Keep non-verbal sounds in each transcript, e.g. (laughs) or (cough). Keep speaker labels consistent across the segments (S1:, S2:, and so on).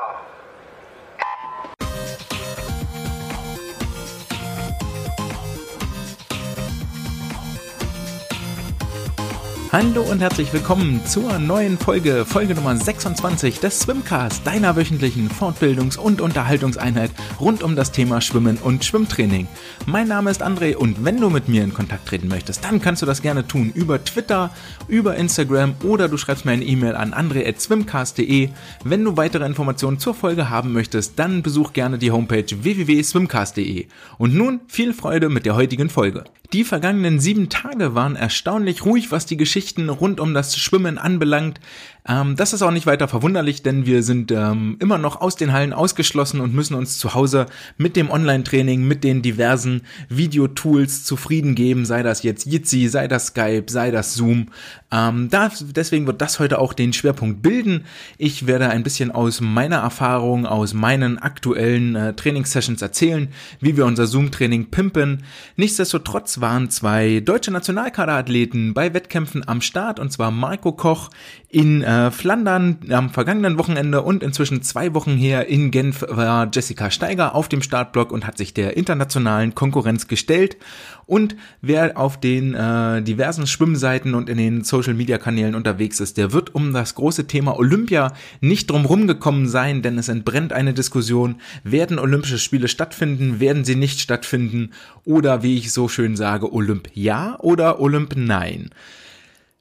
S1: God. Hallo und herzlich willkommen zur neuen Folge, Folge Nummer 26 des Swimcast, deiner wöchentlichen Fortbildungs- und Unterhaltungseinheit rund um das Thema Schwimmen und Schwimmtraining. Mein Name ist André und wenn du mit mir in Kontakt treten möchtest, dann kannst du das gerne tun über Twitter, über Instagram oder du schreibst mir eine E-Mail an andre.swimcast.de. Wenn du weitere Informationen zur Folge haben möchtest, dann besuch gerne die Homepage www.swimcast.de. Und nun viel Freude mit der heutigen Folge. Die vergangenen sieben Tage waren erstaunlich ruhig, was die Geschichten rund um das Schwimmen anbelangt. Ähm, das ist auch nicht weiter verwunderlich, denn wir sind ähm, immer noch aus den Hallen ausgeschlossen und müssen uns zu Hause mit dem Online-Training, mit den diversen Videotools zufrieden geben, sei das jetzt Jitsi, sei das Skype, sei das Zoom. Ähm, da, deswegen wird das heute auch den Schwerpunkt bilden. Ich werde ein bisschen aus meiner Erfahrung, aus meinen aktuellen äh, Trainingssessions erzählen, wie wir unser Zoom-Training pimpen. Nichtsdestotrotz waren zwei deutsche Nationalkaderathleten bei Wettkämpfen am Start, und zwar Marco Koch in äh, Flandern am vergangenen Wochenende und inzwischen zwei Wochen her in Genf war Jessica Steiger auf dem Startblock und hat sich der internationalen Konkurrenz gestellt. Und wer auf den äh, diversen Schwimmseiten und in den Social Media Kanälen unterwegs ist, der wird um das große Thema Olympia nicht drumherum gekommen sein, denn es entbrennt eine Diskussion. Werden Olympische Spiele stattfinden? Werden sie nicht stattfinden? Oder wie ich so schön sage, Olymp ja oder Olymp nein?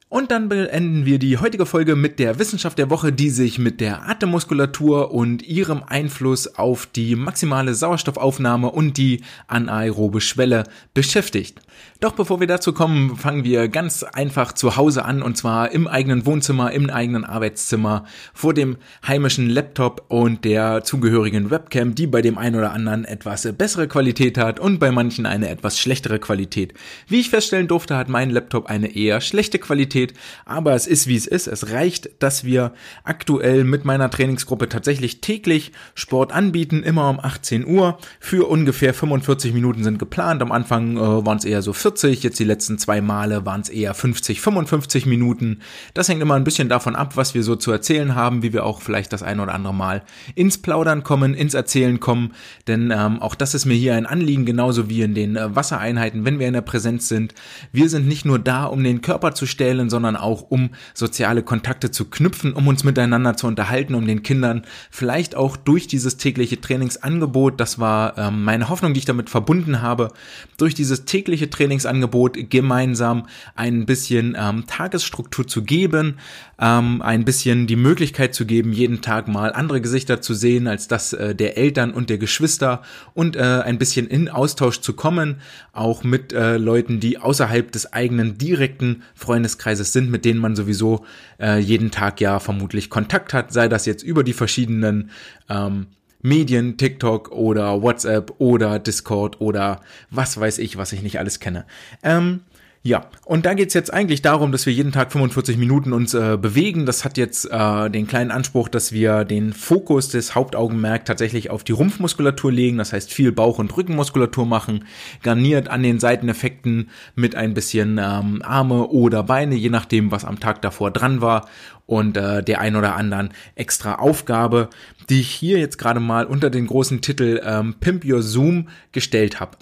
S1: Und dann beenden wir die heutige Folge mit der Wissenschaft der Woche, die sich mit der Atemmuskulatur und ihrem Einfluss auf die maximale Sauerstoffaufnahme und die anaerobe Schwelle beschäftigt. Doch bevor wir dazu kommen, fangen wir ganz einfach zu Hause an und zwar im eigenen Wohnzimmer, im eigenen Arbeitszimmer, vor dem heimischen Laptop und der zugehörigen Webcam, die bei dem einen oder anderen etwas bessere Qualität hat und bei manchen eine etwas schlechtere Qualität. Wie ich feststellen durfte, hat mein Laptop eine eher schlechte Qualität Qualität, aber es ist wie es ist. Es reicht, dass wir aktuell mit meiner Trainingsgruppe tatsächlich täglich Sport anbieten, immer um 18 Uhr. Für ungefähr 45 Minuten sind geplant. Am Anfang äh, waren es eher so 40, jetzt die letzten zwei Male waren es eher 50, 55 Minuten. Das hängt immer ein bisschen davon ab, was wir so zu erzählen haben, wie wir auch vielleicht das ein oder andere Mal ins Plaudern kommen, ins Erzählen kommen. Denn ähm, auch das ist mir hier ein Anliegen, genauso wie in den äh, Wassereinheiten, wenn wir in der Präsenz sind. Wir sind nicht nur da, um den Körper zu stellen, können, sondern auch um soziale Kontakte zu knüpfen, um uns miteinander zu unterhalten, um den Kindern vielleicht auch durch dieses tägliche Trainingsangebot, das war ähm, meine Hoffnung, die ich damit verbunden habe, durch dieses tägliche Trainingsangebot gemeinsam ein bisschen ähm, Tagesstruktur zu geben, ähm, ein bisschen die Möglichkeit zu geben, jeden Tag mal andere Gesichter zu sehen als das äh, der Eltern und der Geschwister und äh, ein bisschen in Austausch zu kommen, auch mit äh, Leuten, die außerhalb des eigenen direkten Freundeskreises sind, mit denen man sowieso äh, jeden Tag ja vermutlich Kontakt hat, sei das jetzt über die verschiedenen ähm, Medien, TikTok oder WhatsApp oder Discord oder was weiß ich, was ich nicht alles kenne. Ähm, ja, und da geht's jetzt eigentlich darum, dass wir jeden Tag 45 Minuten uns äh, bewegen. Das hat jetzt äh, den kleinen Anspruch, dass wir den Fokus des Hauptaugenmerk tatsächlich auf die Rumpfmuskulatur legen. Das heißt, viel Bauch- und Rückenmuskulatur machen, garniert an den Seiteneffekten mit ein bisschen ähm, Arme oder Beine, je nachdem, was am Tag davor dran war. Und äh, der ein oder anderen extra Aufgabe, die ich hier jetzt gerade mal unter den großen Titel ähm, Pimp Your Zoom gestellt habe.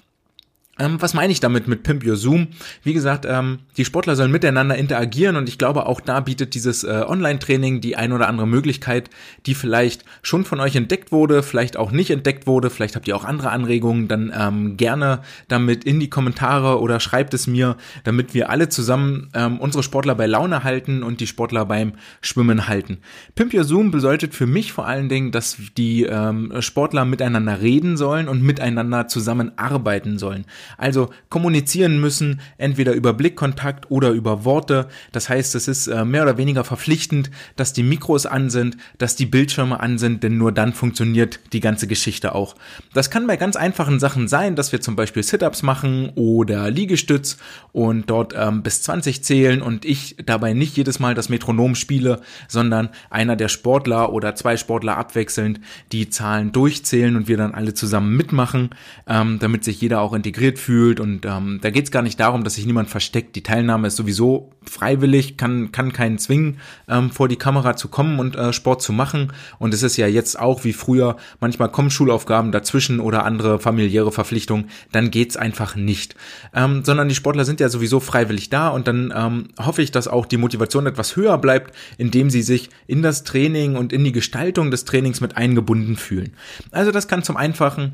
S1: Ähm, was meine ich damit mit Pimp Your Zoom? Wie gesagt, ähm, die Sportler sollen miteinander interagieren und ich glaube, auch da bietet dieses äh, Online-Training die ein oder andere Möglichkeit, die vielleicht schon von euch entdeckt wurde, vielleicht auch nicht entdeckt wurde, vielleicht habt ihr auch andere Anregungen, dann ähm, gerne damit in die Kommentare oder schreibt es mir, damit wir alle zusammen ähm, unsere Sportler bei Laune halten und die Sportler beim Schwimmen halten. Pimp Your Zoom bedeutet für mich vor allen Dingen, dass die ähm, Sportler miteinander reden sollen und miteinander zusammenarbeiten sollen also kommunizieren müssen, entweder über Blickkontakt oder über Worte. Das heißt, es ist äh, mehr oder weniger verpflichtend, dass die Mikros an sind, dass die Bildschirme an sind, denn nur dann funktioniert die ganze Geschichte auch. Das kann bei ganz einfachen Sachen sein, dass wir zum Beispiel Sit-ups machen oder Liegestütz und dort ähm, bis 20 zählen und ich dabei nicht jedes Mal das Metronom spiele, sondern einer der Sportler oder zwei Sportler abwechselnd die Zahlen durchzählen und wir dann alle zusammen mitmachen, ähm, damit sich jeder auch integriert motiviert fühlt und ähm, da geht es gar nicht darum, dass sich niemand versteckt. Die Teilnahme ist sowieso freiwillig, kann, kann keinen zwingen, ähm, vor die Kamera zu kommen und äh, Sport zu machen. Und es ist ja jetzt auch wie früher, manchmal kommen Schulaufgaben dazwischen oder andere familiäre Verpflichtungen, dann geht's einfach nicht. Ähm, sondern die Sportler sind ja sowieso freiwillig da und dann ähm, hoffe ich, dass auch die Motivation etwas höher bleibt, indem sie sich in das Training und in die Gestaltung des Trainings mit eingebunden fühlen. Also das kann zum Einfachen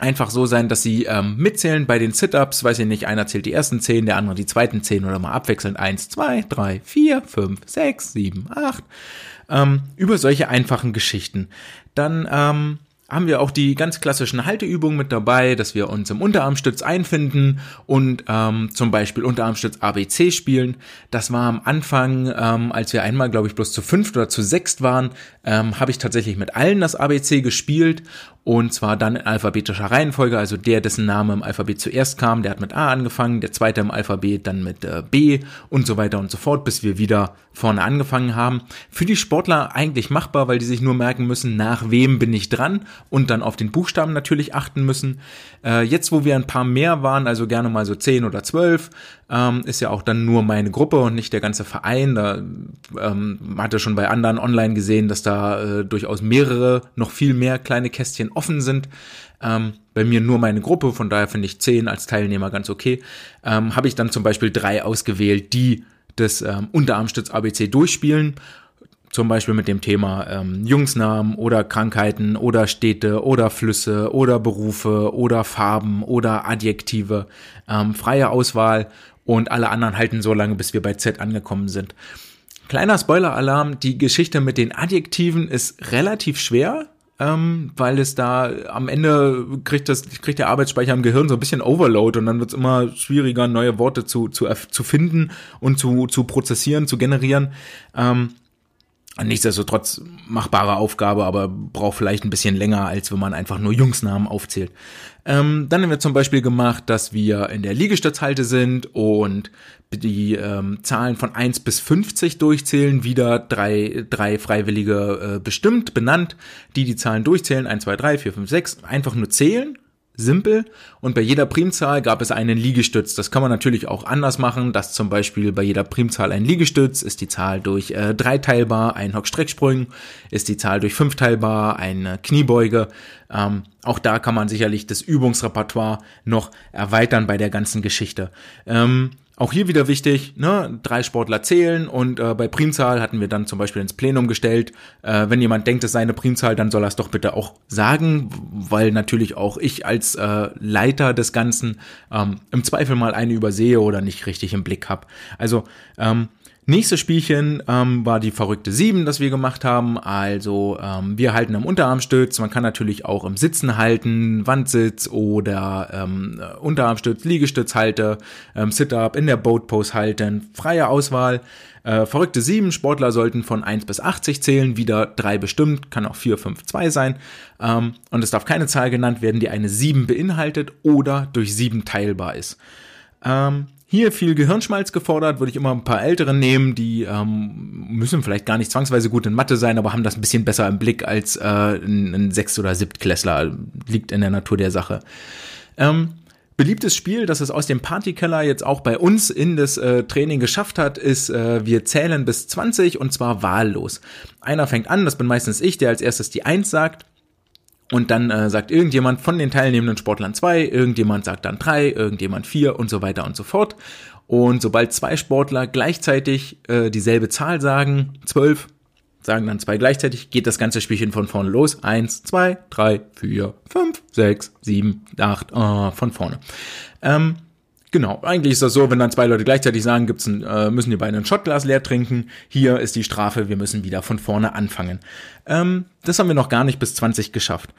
S1: einfach so sein, dass sie ähm, mitzählen bei den Sit-Ups, weiß ich nicht, einer zählt die ersten zehn, der andere die zweiten zehn oder mal abwechselnd eins, zwei, drei, vier, fünf, sechs, sieben, acht, ähm, über solche einfachen Geschichten. Dann ähm, haben wir auch die ganz klassischen Halteübungen mit dabei, dass wir uns im Unterarmstütz einfinden und ähm, zum Beispiel Unterarmstütz ABC spielen. Das war am Anfang, ähm, als wir einmal, glaube ich, bloß zu fünft oder zu sechst waren, ähm, habe ich tatsächlich mit allen das ABC gespielt und zwar dann in alphabetischer Reihenfolge, also der, dessen Name im Alphabet zuerst kam, der hat mit A angefangen, der zweite im Alphabet dann mit äh, B und so weiter und so fort, bis wir wieder vorne angefangen haben. Für die Sportler eigentlich machbar, weil die sich nur merken müssen, nach wem bin ich dran und dann auf den Buchstaben natürlich achten müssen. Äh, jetzt, wo wir ein paar mehr waren, also gerne mal so zehn oder zwölf, ähm, ist ja auch dann nur meine Gruppe und nicht der ganze Verein. Da ähm, hatte schon bei anderen online gesehen, dass da äh, durchaus mehrere, noch viel mehr kleine Kästchen offen sind. Ähm, bei mir nur meine Gruppe, von daher finde ich zehn als Teilnehmer ganz okay. Ähm, Habe ich dann zum Beispiel drei ausgewählt, die das ähm, Unterarmstütz ABC durchspielen zum Beispiel mit dem Thema ähm, Jungsnamen oder Krankheiten oder Städte oder Flüsse oder Berufe oder Farben oder Adjektive, ähm, freie Auswahl und alle anderen halten so lange, bis wir bei Z angekommen sind. Kleiner Spoiler-Alarm, die Geschichte mit den Adjektiven ist relativ schwer, ähm, weil es da am Ende kriegt das kriegt der Arbeitsspeicher im Gehirn so ein bisschen Overload und dann wird es immer schwieriger, neue Worte zu, zu, zu finden und zu, zu prozessieren, zu generieren. Ähm, Nichtsdestotrotz machbare Aufgabe, aber braucht vielleicht ein bisschen länger, als wenn man einfach nur Jungsnamen aufzählt. Ähm, dann haben wir zum Beispiel gemacht, dass wir in der Liegestützhalte sind und die ähm, Zahlen von 1 bis 50 durchzählen, wieder drei, drei Freiwillige äh, bestimmt, benannt, die die Zahlen durchzählen, 1, 2, 3, 4, 5, 6, einfach nur zählen simpel und bei jeder Primzahl gab es einen Liegestütz. Das kann man natürlich auch anders machen, dass zum Beispiel bei jeder Primzahl ein Liegestütz ist die Zahl durch äh, drei teilbar, ein Hockstrecksprung ist die Zahl durch fünf teilbar, eine Kniebeuge. Ähm, auch da kann man sicherlich das Übungsrepertoire noch erweitern bei der ganzen Geschichte. Ähm, auch hier wieder wichtig, ne, drei Sportler zählen und äh, bei Primzahl hatten wir dann zum Beispiel ins Plenum gestellt, äh, wenn jemand denkt, es sei eine Primzahl, dann soll er es doch bitte auch sagen, weil natürlich auch ich als äh, Leiter des Ganzen ähm, im Zweifel mal eine übersehe oder nicht richtig im Blick habe. Also ähm, Nächstes Spielchen ähm, war die verrückte 7, das wir gemacht haben. Also ähm, wir halten am Unterarmstütz. Man kann natürlich auch im Sitzen halten, Wandsitz oder ähm, Unterarmstütz, Liegestütz halte, ähm, Sit-Up, in der Boat Pose halten. Freie Auswahl. Äh, verrückte 7, Sportler sollten von 1 bis 80 zählen, wieder 3 bestimmt, kann auch 4, 5, 2 sein. Ähm, und es darf keine Zahl genannt werden, die eine 7 beinhaltet oder durch 7 teilbar ist. Ähm, hier viel Gehirnschmalz gefordert, würde ich immer ein paar Ältere nehmen, die ähm, müssen vielleicht gar nicht zwangsweise gut in Mathe sein, aber haben das ein bisschen besser im Blick als äh, ein, ein Sechst- oder Siebtklässler. Liegt in der Natur der Sache. Ähm, beliebtes Spiel, das es aus dem Partykeller jetzt auch bei uns in das äh, Training geschafft hat, ist, äh, wir zählen bis 20 und zwar wahllos. Einer fängt an, das bin meistens ich, der als erstes die 1 sagt. Und dann äh, sagt irgendjemand von den teilnehmenden Sportlern zwei, irgendjemand sagt dann drei, irgendjemand vier und so weiter und so fort. Und sobald zwei Sportler gleichzeitig äh, dieselbe Zahl sagen, zwölf, sagen dann zwei gleichzeitig, geht das ganze Spielchen von vorne los. Eins, zwei, drei, vier, fünf, sechs, sieben, acht, äh, von vorne. Ähm, Genau, eigentlich ist das so, wenn dann zwei Leute gleichzeitig sagen, gibt's ein, äh, müssen die beiden ein Shotglas leer trinken. Hier ist die Strafe, wir müssen wieder von vorne anfangen. Ähm, das haben wir noch gar nicht bis 20 geschafft.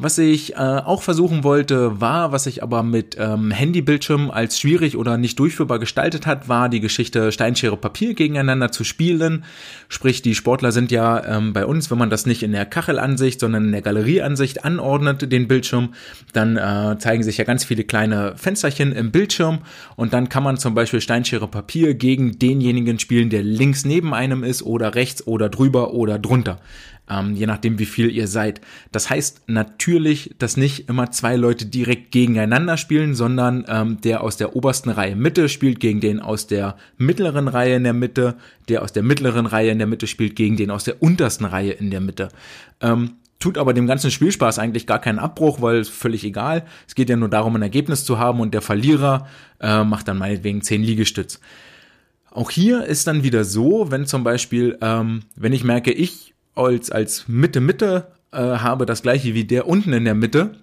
S1: Was ich äh, auch versuchen wollte, war, was sich aber mit ähm, Handybildschirm als schwierig oder nicht durchführbar gestaltet hat, war die Geschichte Steinschere Papier gegeneinander zu spielen. Sprich, die Sportler sind ja ähm, bei uns, wenn man das nicht in der Kachelansicht, sondern in der Galerieansicht anordnet, den Bildschirm, dann äh, zeigen sich ja ganz viele kleine Fensterchen im Bildschirm und dann kann man zum Beispiel Steinschere Papier gegen denjenigen spielen, der links neben einem ist oder rechts oder drüber oder drunter. Ähm, je nachdem, wie viel ihr seid. Das heißt natürlich, dass nicht immer zwei Leute direkt gegeneinander spielen, sondern ähm, der aus der obersten Reihe Mitte spielt gegen den aus der mittleren Reihe in der Mitte, der aus der mittleren Reihe in der Mitte spielt gegen den aus der untersten Reihe in der Mitte. Ähm, tut aber dem ganzen Spielspaß eigentlich gar keinen Abbruch, weil es völlig egal. Es geht ja nur darum, ein Ergebnis zu haben und der Verlierer äh, macht dann meinetwegen zehn Liegestütz. Auch hier ist dann wieder so, wenn zum Beispiel, ähm, wenn ich merke, ich als, als Mitte-Mitte äh, habe das gleiche wie der unten in der Mitte,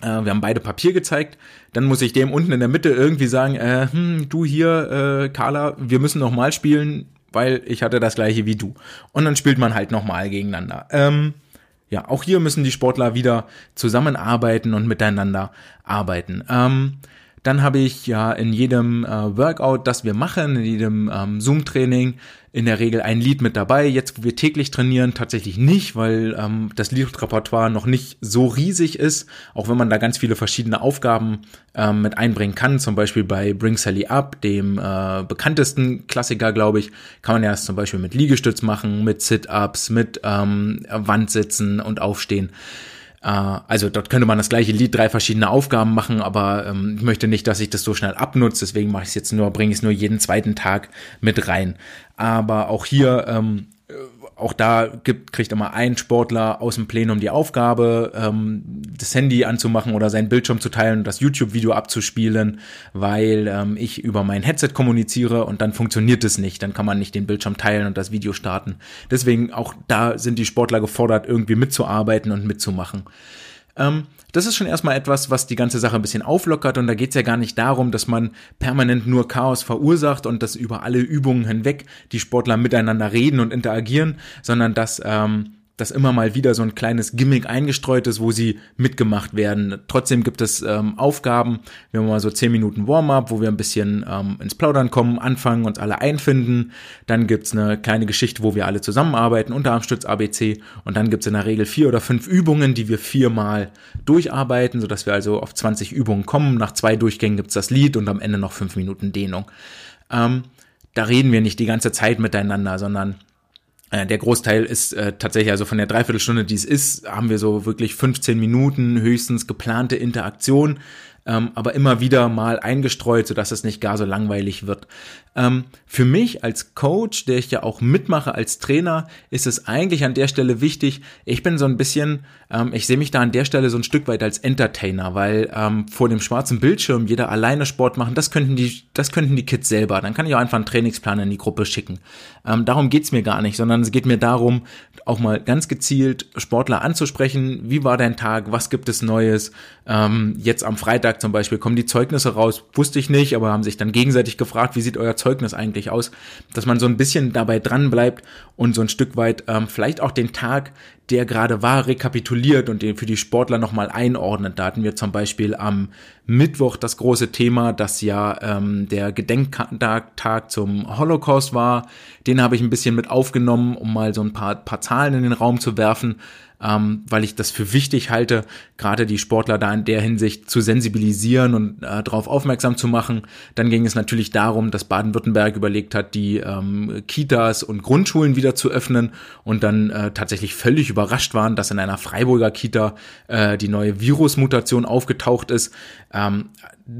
S1: äh, wir haben beide Papier gezeigt, dann muss ich dem unten in der Mitte irgendwie sagen, äh, hm, du hier, äh, Carla, wir müssen nochmal spielen, weil ich hatte das gleiche wie du. Und dann spielt man halt nochmal gegeneinander. Ähm, ja, auch hier müssen die Sportler wieder zusammenarbeiten und miteinander arbeiten. Ähm, dann habe ich ja in jedem äh, Workout, das wir machen, in jedem ähm, Zoom-Training, in der Regel ein Lied mit dabei. Jetzt, wo wir täglich trainieren, tatsächlich nicht, weil ähm, das Liedrepertoire noch nicht so riesig ist, auch wenn man da ganz viele verschiedene Aufgaben ähm, mit einbringen kann. Zum Beispiel bei Bring Sally Up, dem äh, bekanntesten Klassiker, glaube ich, kann man ja zum Beispiel mit Liegestütz machen, mit Sit-Ups, mit ähm, Wandsitzen und Aufstehen. Äh, also dort könnte man das gleiche Lied, drei verschiedene Aufgaben machen, aber ähm, ich möchte nicht, dass ich das so schnell abnutze, deswegen mache ich es jetzt nur, bringe ich es nur jeden zweiten Tag mit rein. Aber auch hier ähm, auch da gibt, kriegt immer ein Sportler aus dem Plenum die Aufgabe, ähm, das Handy anzumachen oder seinen Bildschirm zu teilen und das YouTube-Video abzuspielen, weil ähm, ich über mein Headset kommuniziere und dann funktioniert es nicht. Dann kann man nicht den Bildschirm teilen und das Video starten. Deswegen auch da sind die Sportler gefordert, irgendwie mitzuarbeiten und mitzumachen. Ähm, das ist schon erstmal etwas, was die ganze Sache ein bisschen auflockert und da geht es ja gar nicht darum, dass man permanent nur Chaos verursacht und dass über alle Übungen hinweg die Sportler miteinander reden und interagieren, sondern dass ähm, dass immer mal wieder so ein kleines Gimmick eingestreut ist, wo sie mitgemacht werden. Trotzdem gibt es ähm, Aufgaben. Wir haben mal so zehn Minuten Warm-up, wo wir ein bisschen ähm, ins Plaudern kommen, anfangen, uns alle einfinden. Dann gibt's eine kleine Geschichte, wo wir alle zusammenarbeiten, Unterarmstütz ABC. Und dann gibt's in der Regel vier oder fünf Übungen, die wir viermal durcharbeiten, sodass wir also auf 20 Übungen kommen. Nach zwei Durchgängen gibt's das Lied und am Ende noch fünf Minuten Dehnung. Ähm, da reden wir nicht die ganze Zeit miteinander, sondern der Großteil ist äh, tatsächlich, also von der Dreiviertelstunde, die es ist, haben wir so wirklich 15 Minuten höchstens geplante Interaktion, ähm, aber immer wieder mal eingestreut, sodass es nicht gar so langweilig wird. Ähm, für mich als Coach, der ich ja auch mitmache als Trainer, ist es eigentlich an der Stelle wichtig, ich bin so ein bisschen, ähm, ich sehe mich da an der Stelle so ein Stück weit als Entertainer, weil ähm, vor dem schwarzen Bildschirm jeder alleine Sport machen, das könnten die, das könnten die Kids selber. Dann kann ich auch einfach einen Trainingsplan in die Gruppe schicken. Ähm, darum geht's mir gar nicht, sondern es geht mir darum, auch mal ganz gezielt Sportler anzusprechen. Wie war dein Tag? Was gibt es Neues? Ähm, jetzt am Freitag zum Beispiel kommen die Zeugnisse raus. Wusste ich nicht, aber haben sich dann gegenseitig gefragt, wie sieht euer Zeugnis eigentlich aus, dass man so ein bisschen dabei dran bleibt und so ein Stück weit ähm, vielleicht auch den Tag, der gerade war, rekapituliert und den für die Sportler nochmal einordnet. Da hatten wir zum Beispiel am Mittwoch das große Thema, dass ja ähm, der Gedenktag zum Holocaust war. Den habe ich ein bisschen mit aufgenommen, um mal so ein paar, paar Zahlen in den Raum zu werfen ähm, weil ich das für wichtig halte, gerade die Sportler da in der Hinsicht zu sensibilisieren und äh, darauf aufmerksam zu machen. Dann ging es natürlich darum, dass Baden-Württemberg überlegt hat, die ähm, Kitas und Grundschulen wieder zu öffnen und dann äh, tatsächlich völlig überrascht waren, dass in einer Freiburger Kita äh, die neue Virusmutation aufgetaucht ist. Ähm,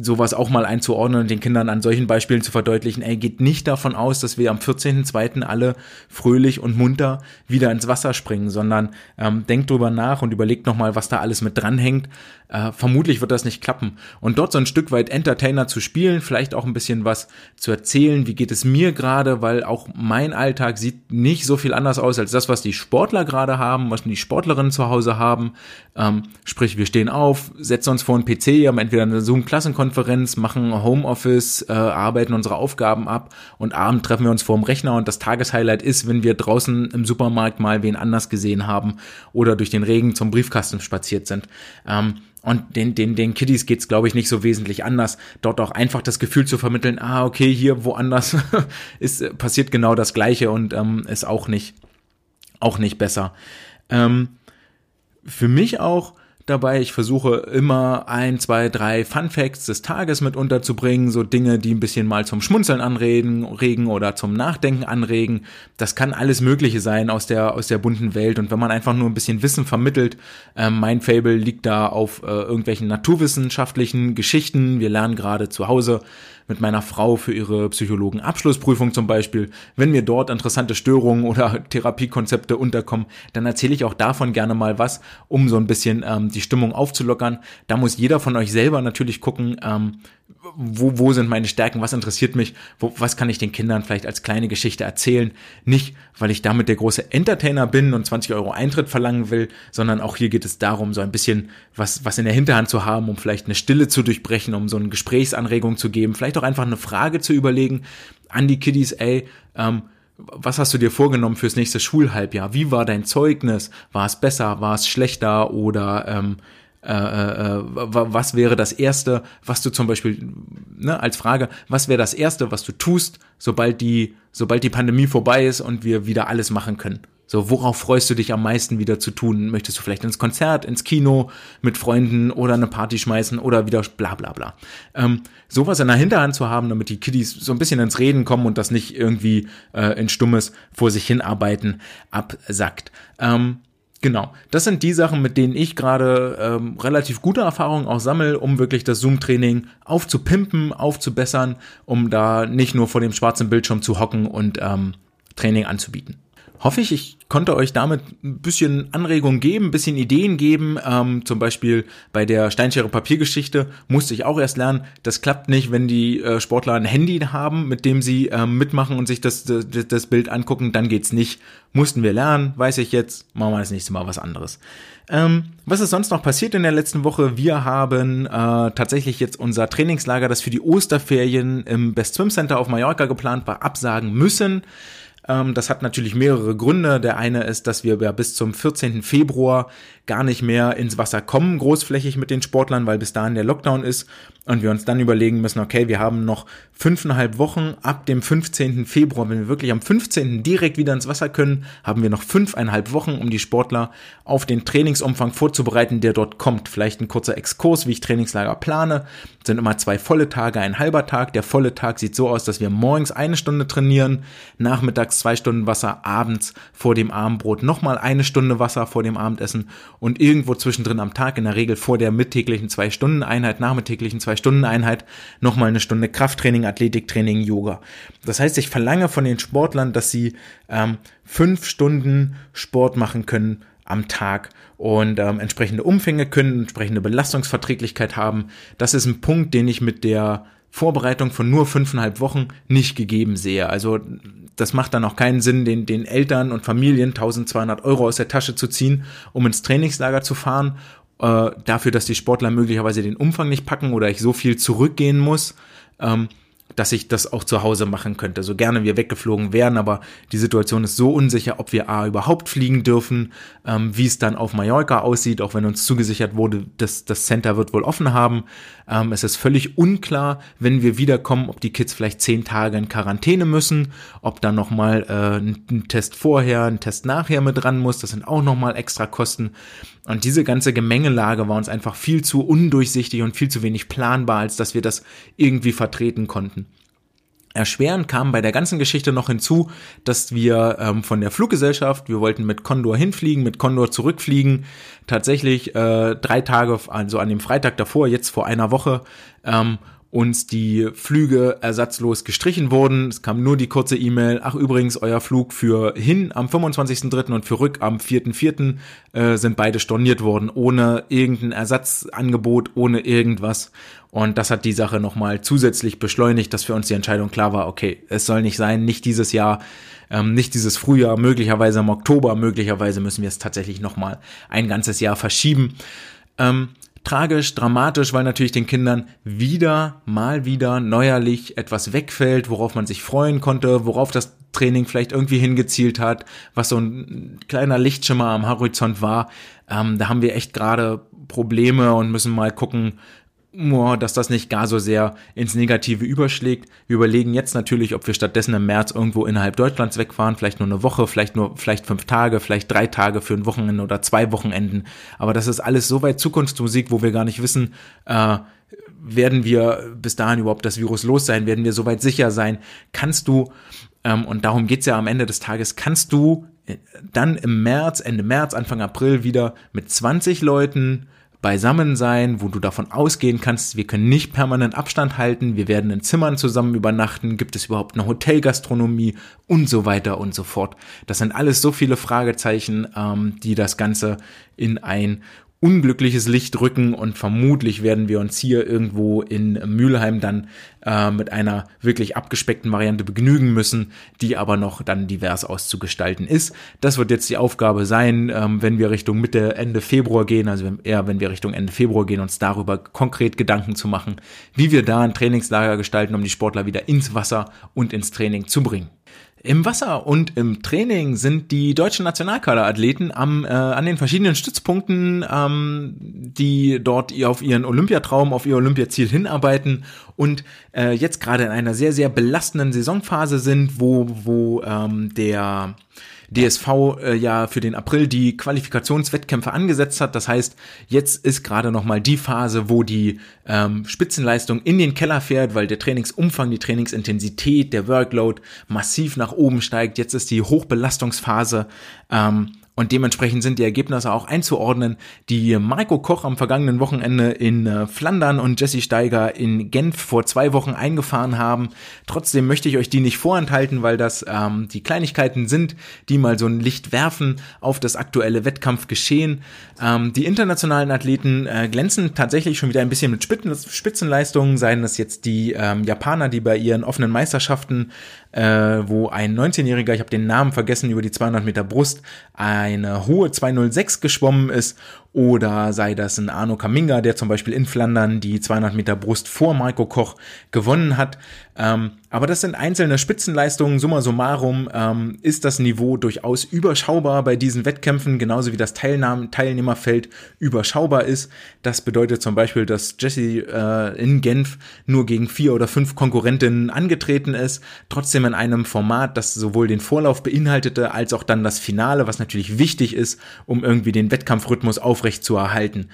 S1: sowas auch mal einzuordnen und den Kindern an solchen Beispielen zu verdeutlichen, ey, geht nicht davon aus, dass wir am 14.02. alle fröhlich und munter wieder ins Wasser springen, sondern ähm, denkt drüber nach und überlegt nochmal, was da alles mit dranhängt. Äh, vermutlich wird das nicht klappen. Und dort so ein Stück weit Entertainer zu spielen, vielleicht auch ein bisschen was zu erzählen, wie geht es mir gerade, weil auch mein Alltag sieht nicht so viel anders aus als das, was die Sportler gerade haben, was die Sportlerinnen zu Hause haben. Ähm, sprich, wir stehen auf, setzen uns vor einen PC, haben entweder eine Zoom-Klassen Konferenz, machen Homeoffice, äh, arbeiten unsere Aufgaben ab und abend treffen wir uns vorm Rechner und das Tageshighlight ist, wenn wir draußen im Supermarkt mal wen anders gesehen haben oder durch den Regen zum Briefkasten spaziert sind. Ähm, und den, den, den Kiddies geht's, glaube ich, nicht so wesentlich anders. Dort auch einfach das Gefühl zu vermitteln, ah, okay, hier woanders (laughs) ist, passiert genau das Gleiche und ähm, ist auch nicht, auch nicht besser. Ähm, für mich auch dabei. Ich versuche immer ein, zwei, drei Fun Facts des Tages mit unterzubringen, so Dinge, die ein bisschen mal zum Schmunzeln anreden, regen oder zum Nachdenken anregen. Das kann alles Mögliche sein aus der aus der bunten Welt und wenn man einfach nur ein bisschen Wissen vermittelt, äh, mein Fable liegt da auf äh, irgendwelchen naturwissenschaftlichen Geschichten. Wir lernen gerade zu Hause mit meiner Frau für ihre Psychologen-Abschlussprüfung zum Beispiel. Wenn mir dort interessante Störungen oder (laughs) Therapiekonzepte unterkommen, dann erzähle ich auch davon gerne mal was, um so ein bisschen ähm, die Stimmung aufzulockern. Da muss jeder von euch selber natürlich gucken, ähm, wo, wo sind meine Stärken, was interessiert mich, wo, was kann ich den Kindern vielleicht als kleine Geschichte erzählen. Nicht, weil ich damit der große Entertainer bin und 20 Euro Eintritt verlangen will, sondern auch hier geht es darum, so ein bisschen was, was in der Hinterhand zu haben, um vielleicht eine Stille zu durchbrechen, um so eine Gesprächsanregung zu geben, vielleicht auch einfach eine Frage zu überlegen an die Kiddies, ey, ähm, was hast du dir vorgenommen fürs nächste Schulhalbjahr? Wie war dein Zeugnis? War es besser? War es schlechter? Oder ähm, äh, äh, was wäre das Erste, was du zum Beispiel, ne, als Frage, was wäre das Erste, was du tust, sobald die, sobald die Pandemie vorbei ist und wir wieder alles machen können? So, worauf freust du dich am meisten wieder zu tun? Möchtest du vielleicht ins Konzert, ins Kino mit Freunden oder eine Party schmeißen oder wieder bla bla bla. Ähm, sowas in der Hinterhand zu haben, damit die Kiddies so ein bisschen ins Reden kommen und das nicht irgendwie äh, in Stummes vor sich hinarbeiten absackt. Ähm, Genau, das sind die Sachen, mit denen ich gerade ähm, relativ gute Erfahrungen auch sammle, um wirklich das Zoom-Training aufzupimpen, aufzubessern, um da nicht nur vor dem schwarzen Bildschirm zu hocken und ähm, Training anzubieten hoffe ich, ich konnte euch damit ein bisschen Anregungen geben, ein bisschen Ideen geben. Ähm, zum Beispiel bei der Steinschere Papiergeschichte musste ich auch erst lernen, das klappt nicht, wenn die äh, Sportler ein Handy haben, mit dem sie ähm, mitmachen und sich das, das, das Bild angucken, dann geht's nicht. Mussten wir lernen, weiß ich jetzt, machen wir das nächste Mal was anderes. Ähm, was ist sonst noch passiert in der letzten Woche? Wir haben äh, tatsächlich jetzt unser Trainingslager, das für die Osterferien im Best Swim Center auf Mallorca geplant war, absagen müssen. Ähm, das hat natürlich mehrere Gründe. Der eine ist, dass wir ja bis zum 14. Februar gar nicht mehr ins Wasser kommen, großflächig mit den Sportlern, weil bis dahin der Lockdown ist und wir uns dann überlegen müssen, okay, wir haben noch fünfeinhalb Wochen ab dem 15. Februar, wenn wir wirklich am 15. direkt wieder ins Wasser können, haben wir noch fünfeinhalb Wochen, um die Sportler auf den Trainingsumfang vorzubereiten, der dort kommt. Vielleicht ein kurzer Exkurs, wie ich Trainingslager plane. Das sind immer zwei volle Tage, ein halber Tag. Der volle Tag sieht so aus, dass wir morgens eine Stunde trainieren, nachmittags zwei Stunden Wasser, abends vor dem Abendbrot nochmal eine Stunde Wasser vor dem Abendessen und irgendwo zwischendrin am Tag, in der Regel vor der mittäglichen Zwei-Stunden-Einheit, nachmittäglichen Zwei-Stunden-Einheit, nochmal eine Stunde Krafttraining, Athletiktraining, Yoga. Das heißt, ich verlange von den Sportlern, dass sie ähm, fünf Stunden Sport machen können am Tag und ähm, entsprechende Umfänge können, entsprechende Belastungsverträglichkeit haben. Das ist ein Punkt, den ich mit der Vorbereitung von nur fünfeinhalb Wochen nicht gegeben sehe. Also das macht dann auch keinen Sinn, den, den Eltern und Familien 1200 Euro aus der Tasche zu ziehen, um ins Trainingslager zu fahren, äh, dafür, dass die Sportler möglicherweise den Umfang nicht packen oder ich so viel zurückgehen muss. Ähm, dass ich das auch zu Hause machen könnte. So gerne wir weggeflogen wären, aber die Situation ist so unsicher, ob wir A überhaupt fliegen dürfen, ähm, wie es dann auf Mallorca aussieht, auch wenn uns zugesichert wurde, dass das Center wird wohl offen haben. Ähm, es ist völlig unklar, wenn wir wiederkommen, ob die Kids vielleicht zehn Tage in Quarantäne müssen, ob da nochmal äh, ein Test vorher, ein Test nachher mit dran muss. Das sind auch nochmal extra Kosten. Und diese ganze Gemengelage war uns einfach viel zu undurchsichtig und viel zu wenig planbar, als dass wir das irgendwie vertreten konnten. Erschwerend kam bei der ganzen Geschichte noch hinzu, dass wir ähm, von der Fluggesellschaft, wir wollten mit Condor hinfliegen, mit Condor zurückfliegen, tatsächlich äh, drei Tage, also an dem Freitag davor, jetzt vor einer Woche, ähm, uns die Flüge ersatzlos gestrichen wurden. Es kam nur die kurze E-Mail, ach übrigens, euer Flug für hin am 25.03. und für rück am 4.04. Äh, sind beide storniert worden, ohne irgendein Ersatzangebot, ohne irgendwas. Und das hat die Sache nochmal zusätzlich beschleunigt, dass für uns die Entscheidung klar war, okay, es soll nicht sein, nicht dieses Jahr, ähm, nicht dieses Frühjahr, möglicherweise im Oktober, möglicherweise müssen wir es tatsächlich nochmal ein ganzes Jahr verschieben. Ähm, tragisch, dramatisch, weil natürlich den Kindern wieder, mal wieder neuerlich etwas wegfällt, worauf man sich freuen konnte, worauf das Training vielleicht irgendwie hingezielt hat, was so ein kleiner Lichtschimmer am Horizont war. Ähm, da haben wir echt gerade Probleme und müssen mal gucken, dass das nicht gar so sehr ins Negative überschlägt. Wir überlegen jetzt natürlich, ob wir stattdessen im März irgendwo innerhalb Deutschlands wegfahren, vielleicht nur eine Woche, vielleicht nur, vielleicht fünf Tage, vielleicht drei Tage für ein Wochenende oder zwei Wochenenden. Aber das ist alles so weit Zukunftsmusik, wo wir gar nicht wissen, äh, werden wir bis dahin überhaupt das Virus los sein? Werden wir soweit sicher sein? Kannst du, ähm, und darum geht's ja am Ende des Tages, kannst du äh, dann im März, Ende März, Anfang April wieder mit 20 Leuten beisammen sein, wo du davon ausgehen kannst, wir können nicht permanent Abstand halten, wir werden in Zimmern zusammen übernachten, gibt es überhaupt eine Hotelgastronomie und so weiter und so fort. Das sind alles so viele Fragezeichen, ähm, die das Ganze in ein unglückliches Licht rücken und vermutlich werden wir uns hier irgendwo in Mülheim dann äh, mit einer wirklich abgespeckten Variante begnügen müssen, die aber noch dann divers auszugestalten ist. Das wird jetzt die Aufgabe sein, ähm, wenn wir Richtung Mitte, Ende Februar gehen, also eher wenn wir Richtung Ende Februar gehen, uns darüber konkret Gedanken zu machen, wie wir da ein Trainingslager gestalten, um die Sportler wieder ins Wasser und ins Training zu bringen. Im Wasser und im Training sind die deutschen Nationalkaderathleten am, äh, an den verschiedenen Stützpunkten, ähm, die dort auf ihren Olympiatraum, auf ihr Olympiaziel hinarbeiten und äh, jetzt gerade in einer sehr, sehr belastenden Saisonphase sind, wo, wo ähm, der DSV äh, ja für den April die Qualifikationswettkämpfe angesetzt hat. Das heißt, jetzt ist gerade nochmal die Phase, wo die ähm, Spitzenleistung in den Keller fährt, weil der Trainingsumfang, die Trainingsintensität, der Workload massiv nach oben steigt. Jetzt ist die Hochbelastungsphase. Ähm, und dementsprechend sind die Ergebnisse auch einzuordnen, die Marco Koch am vergangenen Wochenende in äh, Flandern und Jesse Steiger in Genf vor zwei Wochen eingefahren haben. Trotzdem möchte ich euch die nicht vorenthalten, weil das ähm, die Kleinigkeiten sind, die mal so ein Licht werfen auf das aktuelle Wettkampfgeschehen. Ähm, die internationalen Athleten äh, glänzen tatsächlich schon wieder ein bisschen mit Spitzenleistungen, seien das jetzt die ähm, Japaner, die bei ihren offenen Meisterschaften äh, wo ein 19-Jähriger, ich habe den Namen vergessen, über die 200 Meter Brust eine hohe 206 geschwommen ist oder sei das ein Arno Kaminga, der zum Beispiel in Flandern die 200 Meter Brust vor Marco Koch gewonnen hat. Ähm, aber das sind einzelne Spitzenleistungen. Summa summarum ähm, ist das Niveau durchaus überschaubar bei diesen Wettkämpfen, genauso wie das Teilnahme Teilnehmerfeld überschaubar ist. Das bedeutet zum Beispiel, dass Jesse äh, in Genf nur gegen vier oder fünf Konkurrentinnen angetreten ist, trotzdem in einem Format, das sowohl den Vorlauf beinhaltete, als auch dann das Finale, was natürlich wichtig ist, um irgendwie den Wettkampfrhythmus auf aufrecht zu erhalten.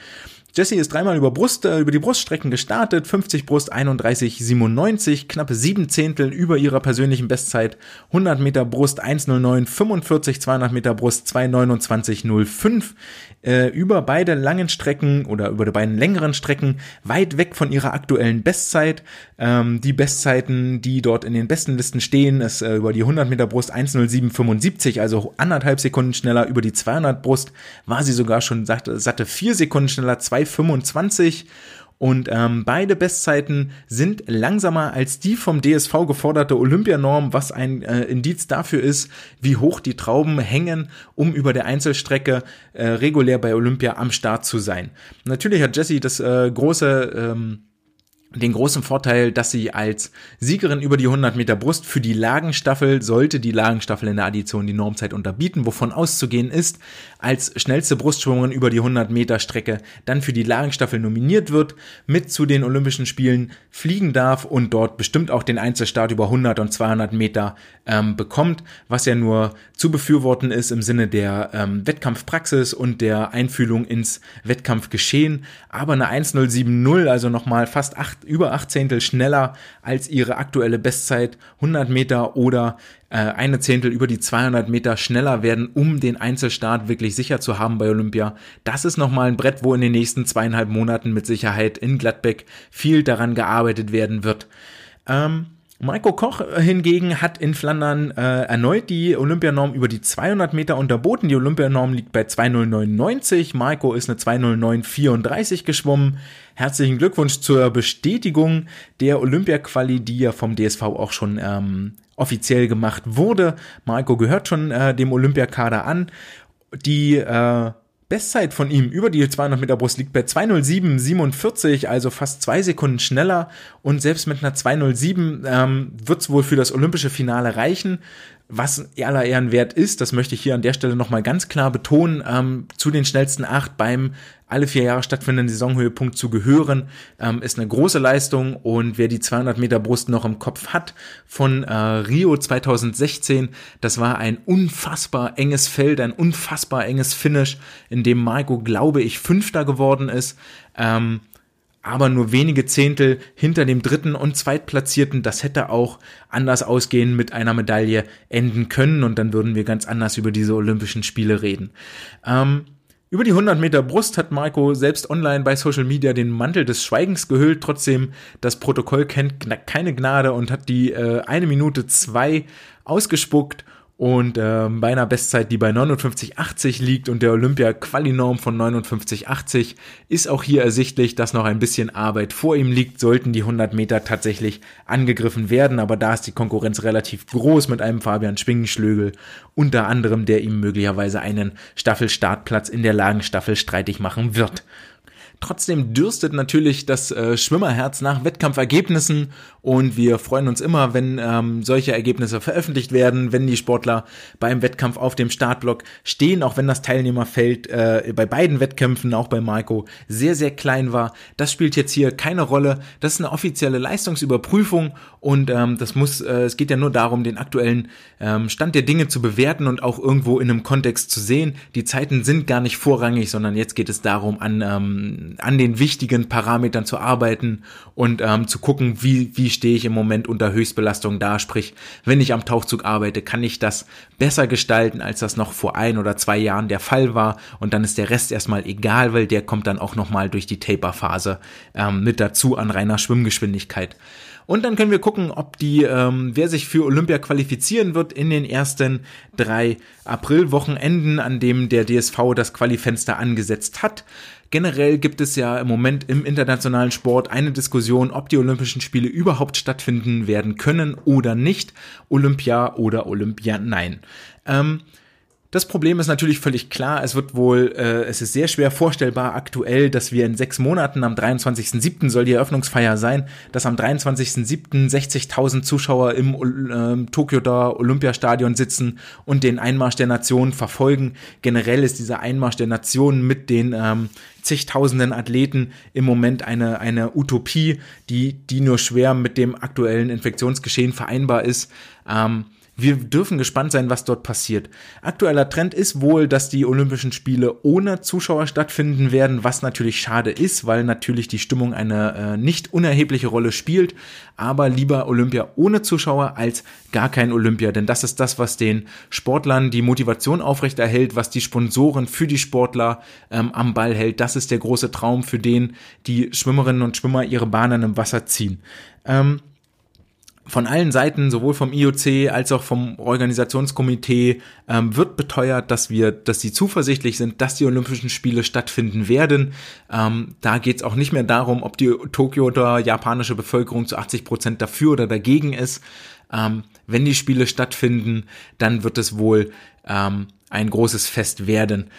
S1: Jesse ist dreimal über Brust, äh, über die Bruststrecken gestartet, 50 Brust, 31,97, knappe sieben Zehntel über ihrer persönlichen Bestzeit, 100 Meter Brust, 1,09, 45, 200 Meter Brust, 2,29,05, äh, über beide langen Strecken oder über die beiden längeren Strecken weit weg von ihrer aktuellen Bestzeit. Ähm, die Bestzeiten, die dort in den besten Listen stehen, ist äh, über die 100 Meter Brust 1,0775, also anderthalb Sekunden schneller. Über die 200 Brust. War sie sogar schon satte, satte vier Sekunden schneller, 2,25 und ähm, beide Bestzeiten sind langsamer als die vom DSV geforderte Olympianorm, was ein äh, Indiz dafür ist, wie hoch die Trauben hängen, um über der Einzelstrecke äh, regulär bei Olympia am Start zu sein. Natürlich hat Jesse das äh, große ähm, den großen Vorteil, dass sie als Siegerin über die 100 Meter Brust für die Lagenstaffel, sollte die Lagenstaffel in der Addition die Normzeit unterbieten, wovon auszugehen ist, als schnellste Brustschwimmerin über die 100 Meter Strecke dann für die Lagenstaffel nominiert wird, mit zu den Olympischen Spielen fliegen darf und dort bestimmt auch den Einzelstart über 100 und 200 Meter ähm, bekommt, was ja nur zu befürworten ist im Sinne der ähm, Wettkampfpraxis und der Einfühlung ins Wettkampfgeschehen. Aber eine 1.070, also nochmal fast acht über acht Zehntel schneller als ihre aktuelle Bestzeit 100 Meter oder äh, eine Zehntel über die 200 Meter schneller werden, um den Einzelstart wirklich sicher zu haben bei Olympia. Das ist nochmal ein Brett, wo in den nächsten zweieinhalb Monaten mit Sicherheit in Gladbeck viel daran gearbeitet werden wird. Ähm, Maiko Koch hingegen hat in Flandern äh, erneut die Olympianorm über die 200 Meter unterboten. Die Olympianorm liegt bei 2.09.90. Maiko ist eine 2.09.34 geschwommen. Herzlichen Glückwunsch zur Bestätigung der Olympia-Quali, die ja vom DSV auch schon ähm, offiziell gemacht wurde. Maiko gehört schon äh, dem Olympiakader an. Die äh, Bestzeit von ihm über die 200 Meter Brust liegt bei 207,47, also fast zwei Sekunden schneller. Und selbst mit einer 207 ähm, wird es wohl für das olympische Finale reichen. Was aller Ehren wert ist, das möchte ich hier an der Stelle nochmal ganz klar betonen, ähm, zu den schnellsten acht beim alle vier Jahre stattfindenden Saisonhöhepunkt zu gehören, ähm, ist eine große Leistung und wer die 200 Meter Brust noch im Kopf hat von äh, Rio 2016, das war ein unfassbar enges Feld, ein unfassbar enges Finish, in dem Marco, glaube ich, Fünfter geworden ist. Ähm, aber nur wenige Zehntel hinter dem dritten und zweitplatzierten. Das hätte auch anders ausgehen mit einer Medaille enden können und dann würden wir ganz anders über diese Olympischen Spiele reden. Ähm, über die 100 Meter Brust hat Marco selbst online bei Social Media den Mantel des Schweigens gehüllt. Trotzdem, das Protokoll kennt keine Gnade und hat die äh, eine Minute zwei ausgespuckt und ähm, bei einer Bestzeit, die bei 59,80 liegt und der Olympia-Quali-Norm von 59,80 ist auch hier ersichtlich, dass noch ein bisschen Arbeit vor ihm liegt, sollten die 100 Meter tatsächlich angegriffen werden, aber da ist die Konkurrenz relativ groß mit einem Fabian Schwingenschlögel, unter anderem, der ihm möglicherweise einen Staffelstartplatz in der Lagenstaffel streitig machen wird. Trotzdem dürstet natürlich das äh, Schwimmerherz nach Wettkampfergebnissen und wir freuen uns immer, wenn ähm, solche Ergebnisse veröffentlicht werden, wenn die Sportler beim Wettkampf auf dem Startblock stehen, auch wenn das Teilnehmerfeld äh, bei beiden Wettkämpfen, auch bei Marco, sehr, sehr klein war. Das spielt jetzt hier keine Rolle. Das ist eine offizielle Leistungsüberprüfung und ähm, das muss, äh, es geht ja nur darum, den aktuellen ähm, Stand der Dinge zu bewerten und auch irgendwo in einem Kontext zu sehen. Die Zeiten sind gar nicht vorrangig, sondern jetzt geht es darum, an ähm, an den wichtigen Parametern zu arbeiten und ähm, zu gucken, wie, wie stehe ich im Moment unter Höchstbelastung da. Sprich, wenn ich am Tauchzug arbeite, kann ich das besser gestalten, als das noch vor ein oder zwei Jahren der Fall war. Und dann ist der Rest erstmal egal, weil der kommt dann auch nochmal durch die Taper-Phase ähm, mit dazu an reiner Schwimmgeschwindigkeit. Und dann können wir gucken, ob die, ähm, wer sich für Olympia qualifizieren wird in den ersten drei Aprilwochenenden, an dem der DSV das Qualifenster angesetzt hat. Generell gibt es ja im Moment im internationalen Sport eine Diskussion, ob die Olympischen Spiele überhaupt stattfinden werden können oder nicht. Olympia oder Olympia nein. Ähm, das Problem ist natürlich völlig klar. Es wird wohl, äh, es ist sehr schwer vorstellbar aktuell, dass wir in sechs Monaten am 23.07. soll die Eröffnungsfeier sein, dass am 23.07. 60.000 Zuschauer im äh, Tokio da Olympiastadion sitzen und den Einmarsch der Nationen verfolgen. Generell ist dieser Einmarsch der Nationen mit den ähm, zigtausenden Athleten im Moment eine, eine Utopie, die, die nur schwer mit dem aktuellen Infektionsgeschehen vereinbar ist. Ähm, wir dürfen gespannt sein, was dort passiert. Aktueller Trend ist wohl, dass die Olympischen Spiele ohne Zuschauer stattfinden werden, was natürlich schade ist, weil natürlich die Stimmung eine äh, nicht unerhebliche Rolle spielt. Aber lieber Olympia ohne Zuschauer als gar kein Olympia, denn das ist das, was den Sportlern die Motivation aufrechterhält, was die Sponsoren für die Sportler ähm, am Ball hält. Das ist der große Traum, für den die Schwimmerinnen und Schwimmer ihre Bahnen im Wasser ziehen. Ähm, von allen Seiten, sowohl vom IOC als auch vom Organisationskomitee, ähm, wird beteuert, dass wir, dass sie zuversichtlich sind, dass die Olympischen Spiele stattfinden werden. Ähm, da geht es auch nicht mehr darum, ob die Tokio oder japanische Bevölkerung zu 80 Prozent dafür oder dagegen ist. Ähm, wenn die Spiele stattfinden, dann wird es wohl ähm, ein großes Fest werden.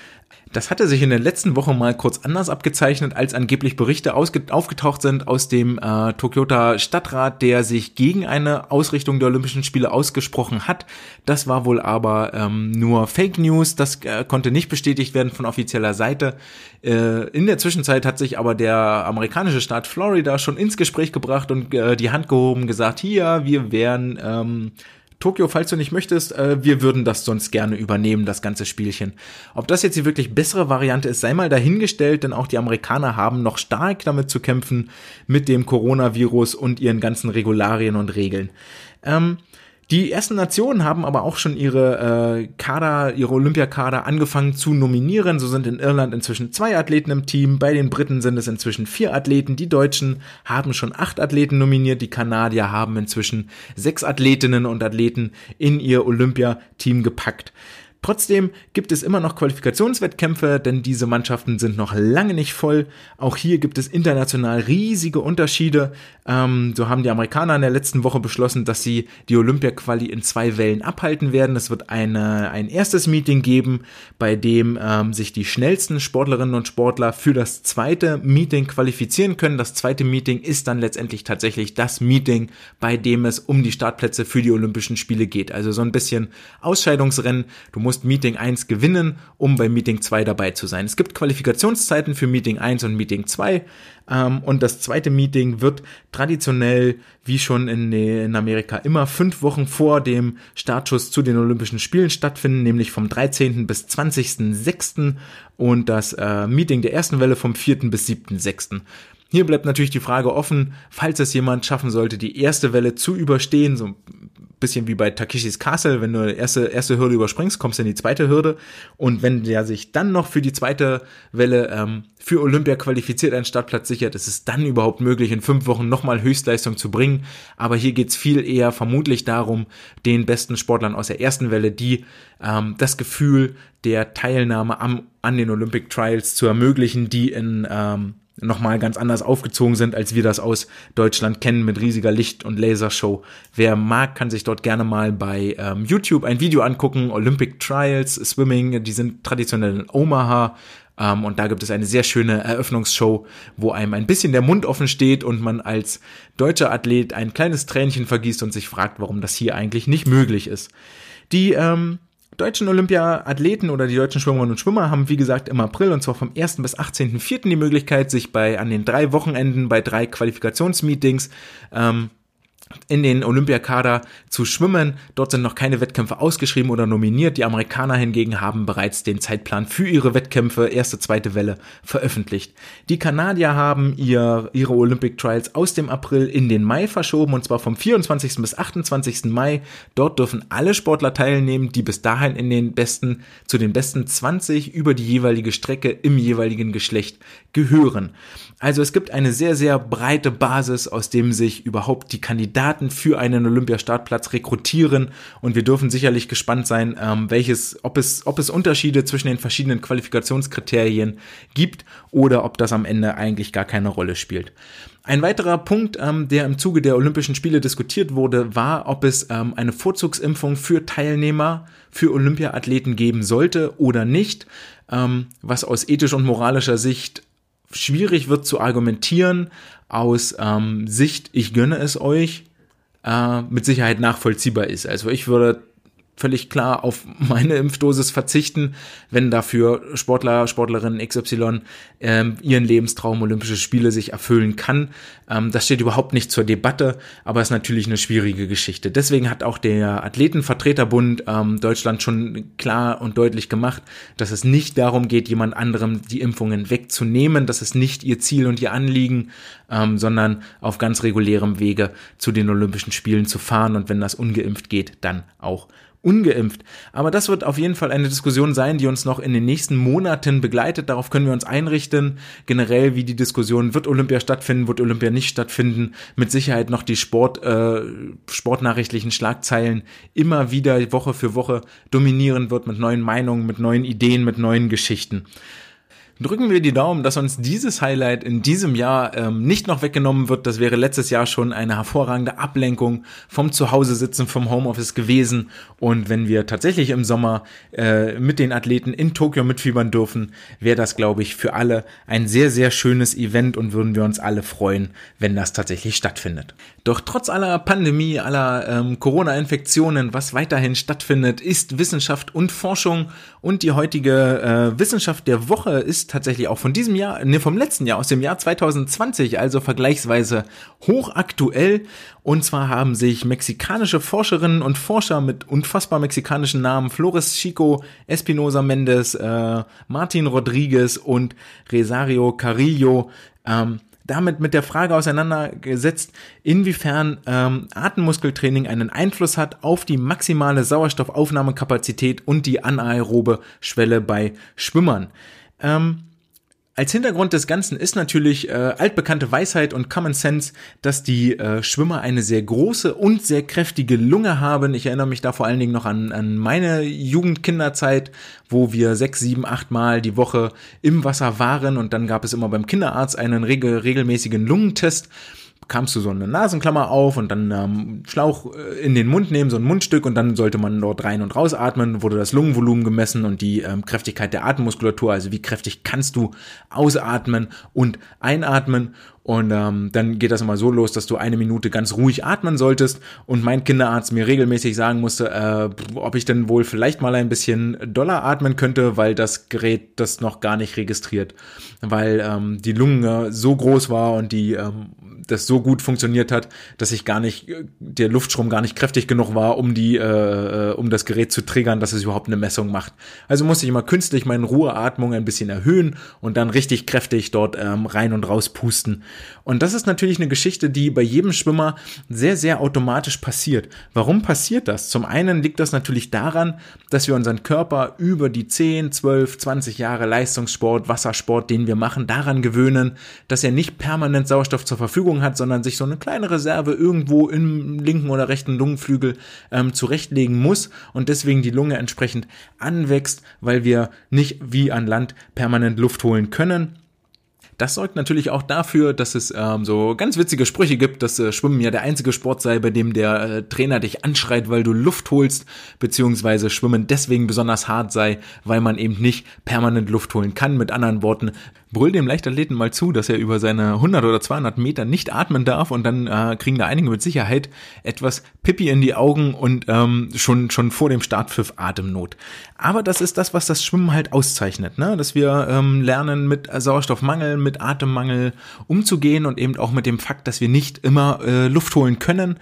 S1: Das hatte sich in der letzten Woche mal kurz anders abgezeichnet, als angeblich Berichte aufgetaucht sind aus dem äh, Tokyota Stadtrat, der sich gegen eine Ausrichtung der Olympischen Spiele ausgesprochen hat. Das war wohl aber ähm, nur Fake News, das äh, konnte nicht bestätigt werden von offizieller Seite. Äh, in der Zwischenzeit hat sich aber der amerikanische Staat Florida schon ins Gespräch gebracht und äh, die Hand gehoben, gesagt, hier, wir wären ähm, Tokio, falls du nicht möchtest, äh, wir würden das sonst gerne übernehmen, das ganze Spielchen. Ob das jetzt die wirklich bessere Variante ist, sei mal dahingestellt, denn auch die Amerikaner haben noch stark damit zu kämpfen mit dem Coronavirus und ihren ganzen Regularien und Regeln. Ähm, die ersten Nationen haben aber auch schon ihre äh, Kader, ihre Olympiakader angefangen zu nominieren. So sind in Irland inzwischen zwei Athleten im Team. Bei den Briten sind es inzwischen vier Athleten. Die Deutschen haben schon acht Athleten nominiert. Die Kanadier haben inzwischen sechs Athletinnen und Athleten in ihr Olympiateam gepackt. Trotzdem gibt es immer noch Qualifikationswettkämpfe, denn diese Mannschaften sind noch lange nicht voll. Auch hier gibt es international riesige Unterschiede. Ähm, so haben die Amerikaner in der letzten Woche beschlossen, dass sie die Olympia-Quali in zwei Wellen abhalten werden. Es wird eine, ein erstes Meeting geben, bei dem ähm, sich die schnellsten Sportlerinnen und Sportler für das zweite Meeting qualifizieren können. Das zweite Meeting ist dann letztendlich tatsächlich das Meeting, bei dem es um die Startplätze für die Olympischen Spiele geht. Also so ein bisschen Ausscheidungsrennen. Du musst musst Meeting 1 gewinnen, um bei Meeting 2 dabei zu sein. Es gibt Qualifikationszeiten für Meeting 1 und Meeting 2 ähm, und das zweite Meeting wird traditionell, wie schon in, in Amerika, immer fünf Wochen vor dem Startschuss zu den Olympischen Spielen stattfinden, nämlich vom 13. bis 20.06. und das äh, Meeting der ersten Welle vom 4. bis 7.06. Hier bleibt natürlich die Frage offen, falls es jemand schaffen sollte, die erste Welle zu überstehen, so bisschen wie bei Takeshis Castle, wenn du die erste, erste Hürde überspringst, kommst du in die zweite Hürde. Und wenn der sich dann noch für die zweite Welle ähm, für Olympia qualifiziert, einen Startplatz sichert, ist es dann überhaupt möglich, in fünf Wochen nochmal Höchstleistung zu bringen. Aber hier geht's viel eher vermutlich darum, den besten Sportlern aus der ersten Welle, die ähm, das Gefühl der Teilnahme am, an den Olympic Trials zu ermöglichen, die in ähm, nochmal ganz anders aufgezogen sind, als wir das aus Deutschland kennen mit riesiger Licht- und Lasershow. Wer mag, kann sich dort gerne mal bei ähm, YouTube ein Video angucken. Olympic Trials, Swimming, die sind traditionell in Omaha. Ähm, und da gibt es eine sehr schöne Eröffnungsshow, wo einem ein bisschen der Mund offen steht und man als deutscher Athlet ein kleines Tränchen vergießt und sich fragt, warum das hier eigentlich nicht möglich ist. Die ähm, deutschen Olympia-Athleten oder die deutschen Schwimmerinnen und Schwimmer haben, wie gesagt, im April und zwar vom 1. bis 18.04. die Möglichkeit, sich bei an den drei Wochenenden bei drei Qualifikationsmeetings ähm, in den Olympiakader zu schwimmen. Dort sind noch keine Wettkämpfe ausgeschrieben oder nominiert. Die Amerikaner hingegen haben bereits den Zeitplan für ihre Wettkämpfe, erste, zweite Welle, veröffentlicht. Die Kanadier haben ihr, ihre Olympic Trials aus dem April in den Mai verschoben und zwar vom 24. bis 28. Mai. Dort dürfen alle Sportler teilnehmen, die bis dahin in den besten, zu den besten 20 über die jeweilige Strecke im jeweiligen Geschlecht gehören. Also es gibt eine sehr, sehr breite Basis, aus dem sich überhaupt die Kandidaten für einen Olympiastartplatz rekrutieren und wir dürfen sicherlich gespannt sein, ähm, welches, ob es, ob es Unterschiede zwischen den verschiedenen Qualifikationskriterien gibt oder ob das am Ende eigentlich gar keine Rolle spielt. Ein weiterer Punkt, ähm, der im Zuge der Olympischen Spiele diskutiert wurde, war, ob es ähm, eine Vorzugsimpfung für Teilnehmer, für Olympiaathleten geben sollte oder nicht, ähm, was aus ethisch und moralischer Sicht schwierig wird zu argumentieren aus ähm, Sicht, ich gönne es euch, äh, mit Sicherheit nachvollziehbar ist. Also ich würde völlig klar auf (laughs) meine Impfdosis verzichten, wenn dafür Sportler, Sportlerinnen XY ähm, ihren Lebenstraum Olympische Spiele sich erfüllen kann. Ähm, das steht überhaupt nicht zur Debatte, aber ist natürlich eine schwierige Geschichte. Deswegen hat auch der Athletenvertreterbund ähm, Deutschland schon klar und deutlich gemacht, dass es nicht darum geht, jemand anderem die Impfungen wegzunehmen. Das ist nicht ihr Ziel und ihr Anliegen, ähm, sondern auf ganz regulärem Wege zu den Olympischen Spielen zu fahren und wenn das ungeimpft geht, dann auch ungeimpft. Aber das wird auf jeden Fall eine Diskussion sein, die uns noch in den nächsten Monaten begleitet. Darauf können wir uns einrichten. Generell, wie die Diskussion, wird Olympia stattfinden, wird Olympia nicht stattfinden. Mit Sicherheit noch die Sport, äh, sportnachrichtlichen Schlagzeilen immer wieder Woche für Woche dominieren wird mit neuen Meinungen, mit neuen Ideen, mit neuen Geschichten drücken wir die Daumen, dass uns dieses Highlight in diesem Jahr ähm, nicht noch weggenommen wird. Das wäre letztes Jahr schon eine hervorragende Ablenkung vom Zuhause-Sitzen, vom Homeoffice gewesen. Und wenn wir tatsächlich im Sommer äh, mit den Athleten in Tokio mitfiebern dürfen, wäre das, glaube ich, für alle ein sehr, sehr schönes Event und würden wir uns alle freuen, wenn das tatsächlich stattfindet. Doch trotz aller Pandemie, aller ähm, Corona-Infektionen, was weiterhin stattfindet, ist Wissenschaft und Forschung und die heutige äh, Wissenschaft der Woche ist tatsächlich auch von diesem Jahr, ne, vom letzten Jahr, aus dem Jahr 2020, also vergleichsweise hochaktuell. Und zwar haben sich mexikanische Forscherinnen und Forscher mit unfassbar mexikanischen Namen Flores Chico, Espinosa Mendes, äh, Martin Rodriguez und Resario Carrillo ähm, damit mit der Frage auseinandergesetzt, inwiefern ähm, Atemmuskeltraining einen Einfluss hat auf die maximale Sauerstoffaufnahmekapazität und die anaerobe Schwelle bei Schwimmern. Ähm, Als Hintergrund des Ganzen ist natürlich äh, altbekannte Weisheit und Common Sense, dass die äh, Schwimmer eine sehr große und sehr kräftige Lunge haben. Ich erinnere mich da vor allen Dingen noch an, an meine Jugendkinderzeit, wo wir sechs, sieben, acht Mal die Woche im Wasser waren und dann gab es immer beim Kinderarzt einen regel regelmäßigen Lungentest kamst du so eine Nasenklammer auf und dann ähm, Schlauch äh, in den Mund nehmen, so ein Mundstück und dann sollte man dort rein und raus atmen, wurde das Lungenvolumen gemessen und die ähm, Kräftigkeit der Atemmuskulatur, also wie kräftig kannst du ausatmen und einatmen. Und ähm, dann geht das immer so los, dass du eine Minute ganz ruhig atmen solltest. Und mein Kinderarzt mir regelmäßig sagen musste, äh, ob ich denn wohl vielleicht mal ein bisschen doller atmen könnte, weil das Gerät das noch gar nicht registriert, weil ähm, die Lunge so groß war und die ähm, das so gut funktioniert hat, dass ich gar nicht, der Luftstrom gar nicht kräftig genug war, um die, äh, äh, um das Gerät zu triggern, dass es überhaupt eine Messung macht. Also musste ich immer künstlich meine Ruheatmung ein bisschen erhöhen und dann richtig kräftig dort ähm, rein und raus pusten. Und das ist natürlich eine Geschichte, die bei jedem Schwimmer sehr, sehr automatisch passiert. Warum passiert das? Zum einen liegt das natürlich daran, dass wir unseren Körper über die 10, 12, 20 Jahre Leistungssport, Wassersport, den wir machen, daran gewöhnen, dass er nicht permanent Sauerstoff zur Verfügung hat, sondern sich so eine kleine Reserve irgendwo im linken oder rechten Lungenflügel ähm, zurechtlegen muss und deswegen die Lunge entsprechend anwächst, weil wir nicht wie an Land permanent Luft holen können. Das sorgt natürlich auch dafür, dass es ähm, so ganz witzige Sprüche gibt, dass äh, Schwimmen ja der einzige Sport sei, bei dem der äh, Trainer dich anschreit, weil du Luft holst, beziehungsweise Schwimmen deswegen besonders hart sei, weil man eben nicht permanent Luft holen kann. Mit anderen Worten, brüll dem Leichtathleten mal zu, dass er über seine 100 oder 200 Meter nicht atmen darf und dann äh, kriegen da einige mit Sicherheit etwas Pipi in die Augen und ähm, schon schon vor dem Startpfiff Atemnot. Aber das ist das, was das Schwimmen halt auszeichnet, ne? dass wir ähm, lernen mit Sauerstoffmangel, mit Atemmangel umzugehen und eben auch mit dem Fakt, dass wir nicht immer äh, Luft holen können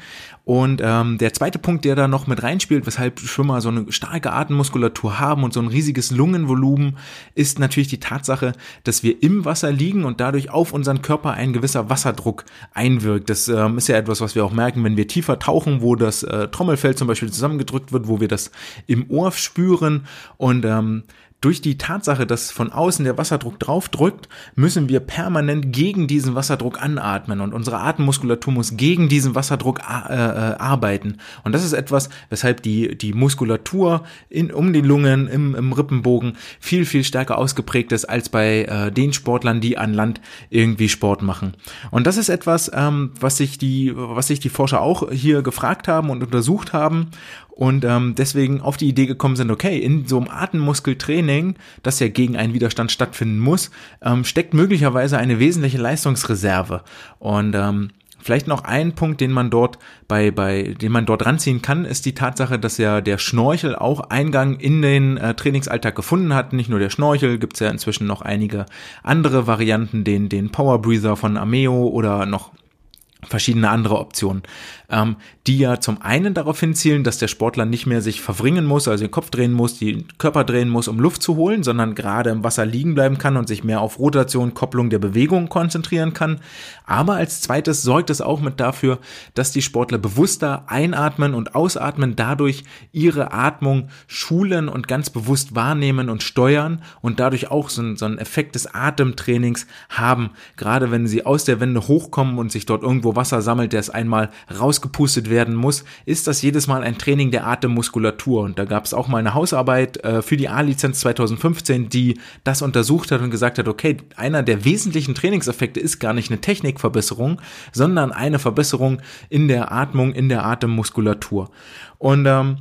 S1: und ähm, der zweite Punkt, der da noch mit reinspielt, weshalb Schwimmer so eine starke Atemmuskulatur haben und so ein riesiges Lungenvolumen, ist natürlich die Tatsache, dass wir im Wasser liegen und dadurch auf unseren Körper ein gewisser Wasserdruck einwirkt. Das ähm, ist ja etwas, was wir auch merken, wenn wir tiefer tauchen, wo das äh, Trommelfell zum Beispiel zusammengedrückt wird, wo wir das im Ohr spüren und ähm, durch die Tatsache, dass von außen der Wasserdruck draufdrückt, müssen wir permanent gegen diesen Wasserdruck anatmen und unsere Atemmuskulatur muss gegen diesen Wasserdruck äh, äh, arbeiten. Und das ist etwas, weshalb die, die Muskulatur in, um die Lungen im, im Rippenbogen viel, viel stärker ausgeprägt ist als bei äh, den Sportlern, die an Land irgendwie Sport machen. Und das ist etwas, ähm, was sich die, was sich die Forscher auch hier gefragt haben und untersucht haben und ähm, deswegen auf die Idee gekommen sind, okay, in so einem Atemmuskeltraining, das ja gegen einen Widerstand stattfinden muss, ähm, steckt möglicherweise eine wesentliche Leistungsreserve. Und ähm, Vielleicht noch ein Punkt, den man dort bei, bei, den man dort ranziehen kann, ist die Tatsache, dass ja der Schnorchel auch Eingang in den äh, Trainingsalltag gefunden hat. Nicht nur der Schnorchel, gibt's ja inzwischen noch einige andere Varianten, den, den Power Breather von Ameo oder noch verschiedene andere Optionen, ähm, die ja zum einen darauf hinzielen, dass der Sportler nicht mehr sich verwringen muss, also den Kopf drehen muss, den Körper drehen muss, um Luft zu holen, sondern gerade im Wasser liegen bleiben kann und sich mehr auf Rotation, Kopplung der Bewegung konzentrieren kann. Aber als zweites sorgt es auch mit dafür, dass die Sportler bewusster einatmen und ausatmen, dadurch ihre Atmung schulen und ganz bewusst wahrnehmen und steuern und dadurch auch so, so einen Effekt des Atemtrainings haben, gerade wenn sie aus der Wende hochkommen und sich dort irgendwo Wasser sammelt, der es einmal rausgepustet werden muss, ist das jedes Mal ein Training der Atemmuskulatur. Und da gab es auch mal eine Hausarbeit äh, für die A-Lizenz 2015, die das untersucht hat und gesagt hat, okay, einer der wesentlichen Trainingseffekte ist gar nicht eine Technikverbesserung, sondern eine Verbesserung in der Atmung, in der Atemmuskulatur. Und ähm,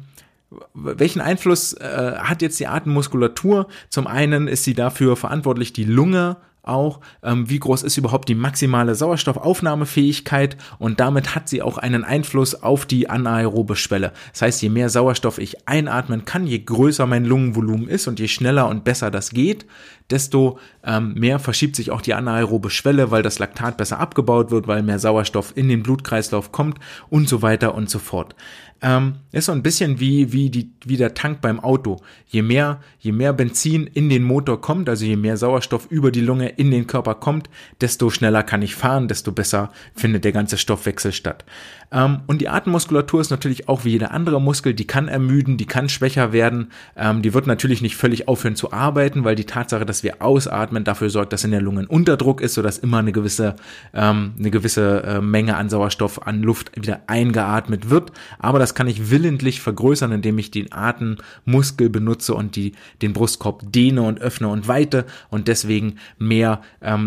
S1: welchen Einfluss äh, hat jetzt die Atemmuskulatur? Zum einen ist sie dafür verantwortlich, die Lunge auch, ähm, wie groß ist überhaupt die maximale Sauerstoffaufnahmefähigkeit und damit hat sie auch einen Einfluss auf die anaerobe Schwelle. Das heißt, je mehr Sauerstoff ich einatmen kann, je größer mein Lungenvolumen ist und je schneller und besser das geht, desto ähm, mehr verschiebt sich auch die anaerobe Schwelle, weil das Laktat besser abgebaut wird, weil mehr Sauerstoff in den Blutkreislauf kommt und so weiter und so fort. Ähm, ist so ein bisschen wie, wie, die, wie der Tank beim Auto. Je mehr, je mehr Benzin in den Motor kommt, also je mehr Sauerstoff über die Lunge in den Körper kommt, desto schneller kann ich fahren, desto besser findet der ganze Stoffwechsel statt. Ähm, und die Atemmuskulatur ist natürlich auch wie jeder andere Muskel, die kann ermüden, die kann schwächer werden, ähm, die wird natürlich nicht völlig aufhören zu arbeiten, weil die Tatsache, dass wir ausatmen, dafür sorgt, dass in der Lunge ein Unterdruck ist, sodass immer eine gewisse, ähm, eine gewisse äh, Menge an Sauerstoff, an Luft wieder eingeatmet wird. Aber das kann ich willentlich vergrößern, indem ich den Atemmuskel benutze und die, den Brustkorb dehne und öffne und weite und deswegen mehr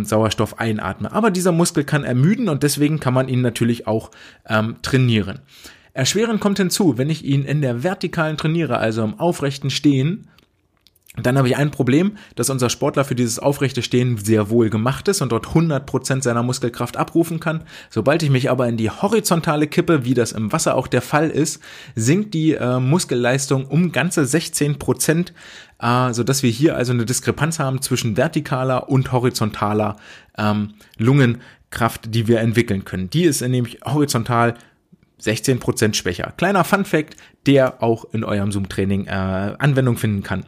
S1: Sauerstoff einatme. Aber dieser Muskel kann ermüden und deswegen kann man ihn natürlich auch ähm, trainieren. Erschwerend kommt hinzu, wenn ich ihn in der vertikalen trainiere, also im aufrechten Stehen, dann habe ich ein Problem, dass unser Sportler für dieses aufrechte Stehen sehr wohl gemacht ist und dort 100% seiner Muskelkraft abrufen kann. Sobald ich mich aber in die horizontale kippe, wie das im Wasser auch der Fall ist, sinkt die äh, Muskelleistung um ganze 16%, äh, sodass wir hier also eine Diskrepanz haben zwischen vertikaler und horizontaler ähm, Lungenkraft, die wir entwickeln können. Die ist nämlich horizontal 16% schwächer. Kleiner Fun Fact, der auch in eurem Zoom-Training äh, Anwendung finden kann.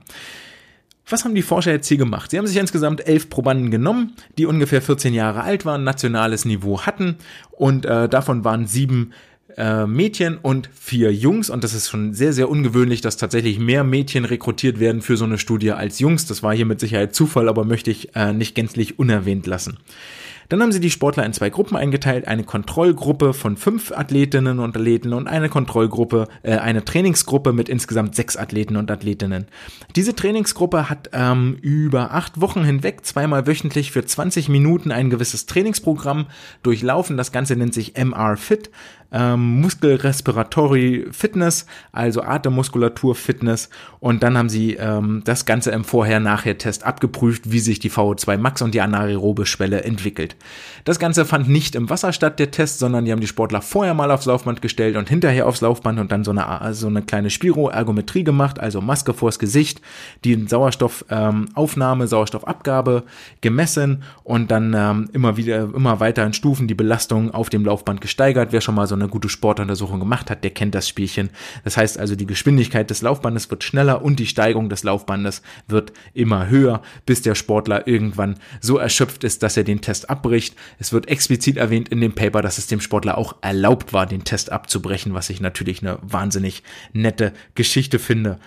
S1: Was haben die Forscher jetzt hier gemacht? Sie haben sich insgesamt elf Probanden genommen, die ungefähr 14 Jahre alt waren, nationales Niveau hatten und äh, davon waren sieben äh, Mädchen und vier Jungs und das ist schon sehr, sehr ungewöhnlich, dass tatsächlich mehr Mädchen rekrutiert werden für so eine Studie als Jungs. Das war hier mit Sicherheit Zufall, aber möchte ich äh, nicht gänzlich unerwähnt lassen. Dann haben sie die Sportler in zwei Gruppen eingeteilt, eine Kontrollgruppe von fünf Athletinnen und Athleten und eine Kontrollgruppe, äh, eine Trainingsgruppe mit insgesamt sechs Athleten und Athletinnen. Diese Trainingsgruppe hat ähm, über acht Wochen hinweg zweimal wöchentlich für 20 Minuten ein gewisses Trainingsprogramm durchlaufen. Das Ganze nennt sich MR Fit ähm, Muskelrespiratory Fitness, also Atemmuskulatur Fitness. Und dann haben sie ähm, das Ganze im Vorher-Nachher-Test abgeprüft, wie sich die VO2 Max und die anaerobe Schwelle entwickelt. Das Ganze fand nicht im Wasser statt, der Test, sondern die haben die Sportler vorher mal aufs Laufband gestellt und hinterher aufs Laufband und dann so eine, so eine kleine Spiroergometrie gemacht, also Maske vors Gesicht, die Sauerstoffaufnahme, ähm, Sauerstoffabgabe gemessen und dann ähm, immer wieder, immer weiter in Stufen die Belastung auf dem Laufband gesteigert. Wer schon mal so eine gute Sportuntersuchung gemacht hat, der kennt das Spielchen. Das heißt also, die Geschwindigkeit des Laufbandes wird schneller und die Steigung des Laufbandes wird immer höher, bis der Sportler irgendwann so erschöpft ist, dass er den Test abbricht. Es wird explizit erwähnt in dem Paper, dass es dem Sportler auch erlaubt war, den Test abzubrechen, was ich natürlich eine wahnsinnig nette Geschichte finde.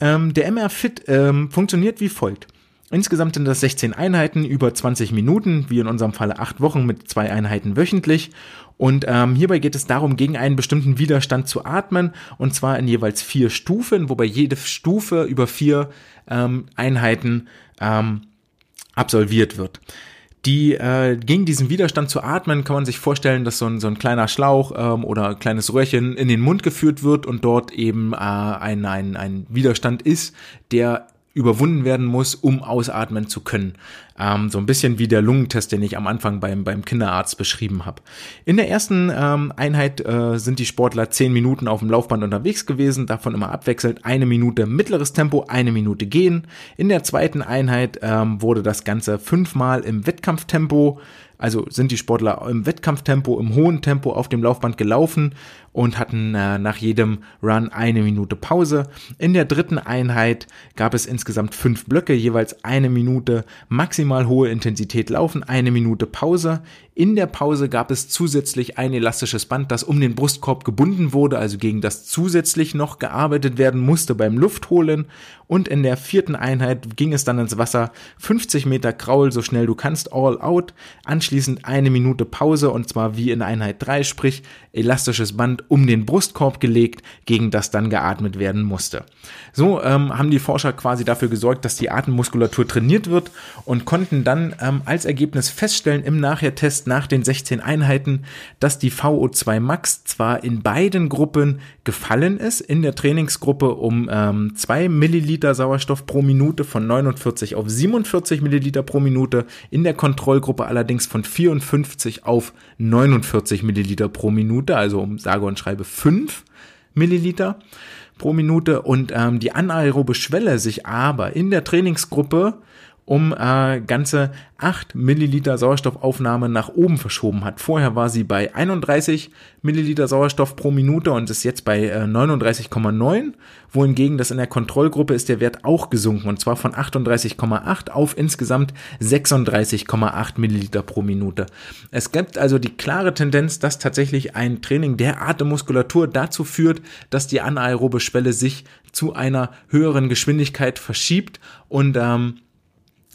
S1: Ähm, der MR Fit ähm, funktioniert wie folgt. Insgesamt sind das 16 Einheiten über 20 Minuten, wie in unserem Falle 8 Wochen mit zwei Einheiten wöchentlich. Und ähm, hierbei geht es darum, gegen einen bestimmten Widerstand zu atmen, und zwar in jeweils vier Stufen, wobei jede Stufe über vier ähm, Einheiten ähm, absolviert wird. Die äh, gegen diesen Widerstand zu atmen, kann man sich vorstellen, dass so ein, so ein kleiner Schlauch ähm, oder ein kleines Röhrchen in den Mund geführt wird und dort eben äh, ein, ein, ein Widerstand ist, der überwunden werden muss, um ausatmen zu können. Ähm, so ein bisschen wie der Lungentest, den ich am Anfang beim, beim Kinderarzt beschrieben habe. In der ersten ähm, Einheit äh, sind die Sportler zehn Minuten auf dem Laufband unterwegs gewesen, davon immer abwechselnd eine Minute mittleres Tempo, eine Minute gehen. In der zweiten Einheit ähm, wurde das Ganze fünfmal im Wettkampftempo also sind die Sportler im Wettkampftempo, im hohen Tempo auf dem Laufband gelaufen und hatten äh, nach jedem Run eine Minute Pause. In der dritten Einheit gab es insgesamt fünf Blöcke, jeweils eine Minute maximal hohe Intensität laufen, eine Minute Pause. In der Pause gab es zusätzlich ein elastisches Band, das um den Brustkorb gebunden wurde, also gegen das zusätzlich noch gearbeitet werden musste beim Luftholen. Und in der vierten Einheit ging es dann ins Wasser, 50 Meter Kraul, so schnell du kannst, all out. Anschließend eine Minute Pause und zwar wie in Einheit 3, sprich elastisches Band um den Brustkorb gelegt, gegen das dann geatmet werden musste. So ähm, haben die Forscher quasi dafür gesorgt, dass die Atemmuskulatur trainiert wird und konnten dann ähm, als Ergebnis feststellen im Nachhertest nach den 16 Einheiten, dass die VO2 Max zwar in beiden Gruppen gefallen ist, in der Trainingsgruppe um ähm, 2 Milliliter Sauerstoff pro Minute von 49 auf 47 Milliliter pro Minute, in der Kontrollgruppe allerdings von 54 auf 49 Milliliter pro Minute, also um sage und schreibe 5 Milliliter pro Minute. Und ähm, die anaerobe Schwelle sich aber in der Trainingsgruppe um äh, ganze 8 Milliliter Sauerstoffaufnahme nach oben verschoben hat. Vorher war sie bei 31 Milliliter Sauerstoff pro Minute und ist jetzt bei äh, 39,9, wohingegen das in der Kontrollgruppe ist der Wert auch gesunken und zwar von 38,8 auf insgesamt 36,8 Milliliter pro Minute. Es gibt also die klare Tendenz, dass tatsächlich ein Training der Atemmuskulatur dazu führt, dass die anaerobe Schwelle sich zu einer höheren Geschwindigkeit verschiebt und ähm,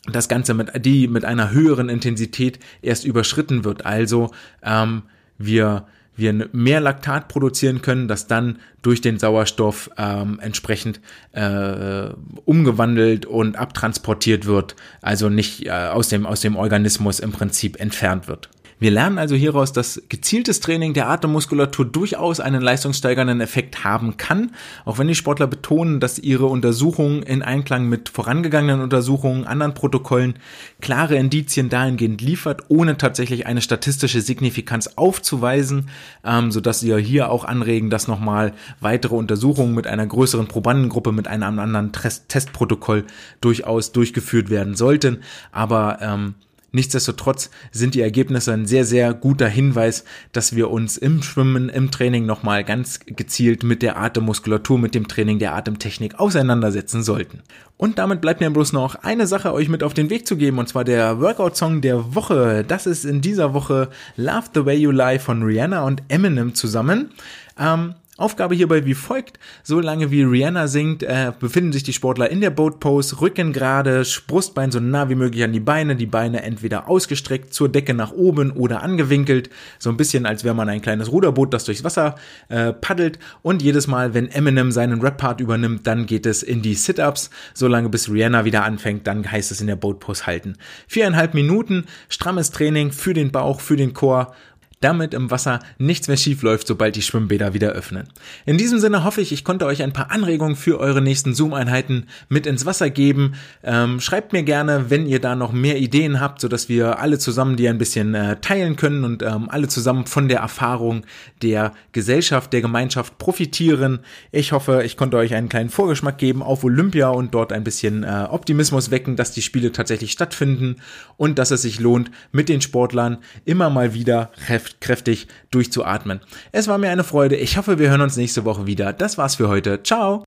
S1: das Ganze mit, die mit einer höheren Intensität erst überschritten wird. Also ähm, wir wir mehr Laktat produzieren können, das dann durch den Sauerstoff ähm, entsprechend äh, umgewandelt und abtransportiert wird, also nicht äh, aus dem aus dem Organismus im Prinzip entfernt wird. Wir lernen also hieraus, dass gezieltes Training der Atemmuskulatur durchaus einen leistungssteigernden Effekt haben kann, auch wenn die Sportler betonen, dass ihre Untersuchungen in Einklang mit vorangegangenen Untersuchungen, anderen Protokollen klare Indizien dahingehend liefert, ohne tatsächlich eine statistische Signifikanz aufzuweisen, ähm, sodass sie ja hier auch anregen, dass nochmal weitere Untersuchungen mit einer größeren Probandengruppe, mit einem anderen Testprotokoll durchaus durchgeführt werden sollten. Aber ähm, Nichtsdestotrotz sind die Ergebnisse ein sehr, sehr guter Hinweis, dass wir uns im Schwimmen, im Training nochmal ganz gezielt mit der Atemmuskulatur, mit dem Training der Atemtechnik auseinandersetzen sollten. Und damit bleibt mir bloß noch eine Sache euch mit auf den Weg zu geben, und zwar der Workout-Song der Woche. Das ist in dieser Woche Love the Way You Lie von Rihanna und Eminem zusammen. Ähm, Aufgabe hierbei wie folgt. Solange wie Rihanna singt, äh, befinden sich die Sportler in der Boat Pose, Rücken gerade, Brustbein so nah wie möglich an die Beine, die Beine entweder ausgestreckt zur Decke nach oben oder angewinkelt, so ein bisschen als wäre man ein kleines Ruderboot, das durchs Wasser äh, paddelt und jedes Mal, wenn Eminem seinen Rap-Part übernimmt, dann geht es in die Sit-Ups, solange bis Rihanna wieder anfängt, dann heißt es in der Boat Pose halten. Viereinhalb Minuten, strammes Training für den Bauch, für den Chor damit im Wasser nichts mehr schief läuft, sobald die Schwimmbäder wieder öffnen. In diesem Sinne hoffe ich, ich konnte euch ein paar Anregungen für eure nächsten Zoom-Einheiten mit ins Wasser geben. Ähm, schreibt mir gerne, wenn ihr da noch mehr Ideen habt, sodass wir alle zusammen die ein bisschen äh, teilen können und ähm, alle zusammen von der Erfahrung der Gesellschaft, der Gemeinschaft profitieren. Ich hoffe, ich konnte euch einen kleinen Vorgeschmack geben auf Olympia und dort ein bisschen äh, Optimismus wecken, dass die Spiele tatsächlich stattfinden und dass es sich lohnt, mit den Sportlern immer mal wieder kräftig durchzuatmen. Es war mir eine Freude. Ich hoffe, wir hören uns nächste Woche wieder. Das war's für heute. Ciao!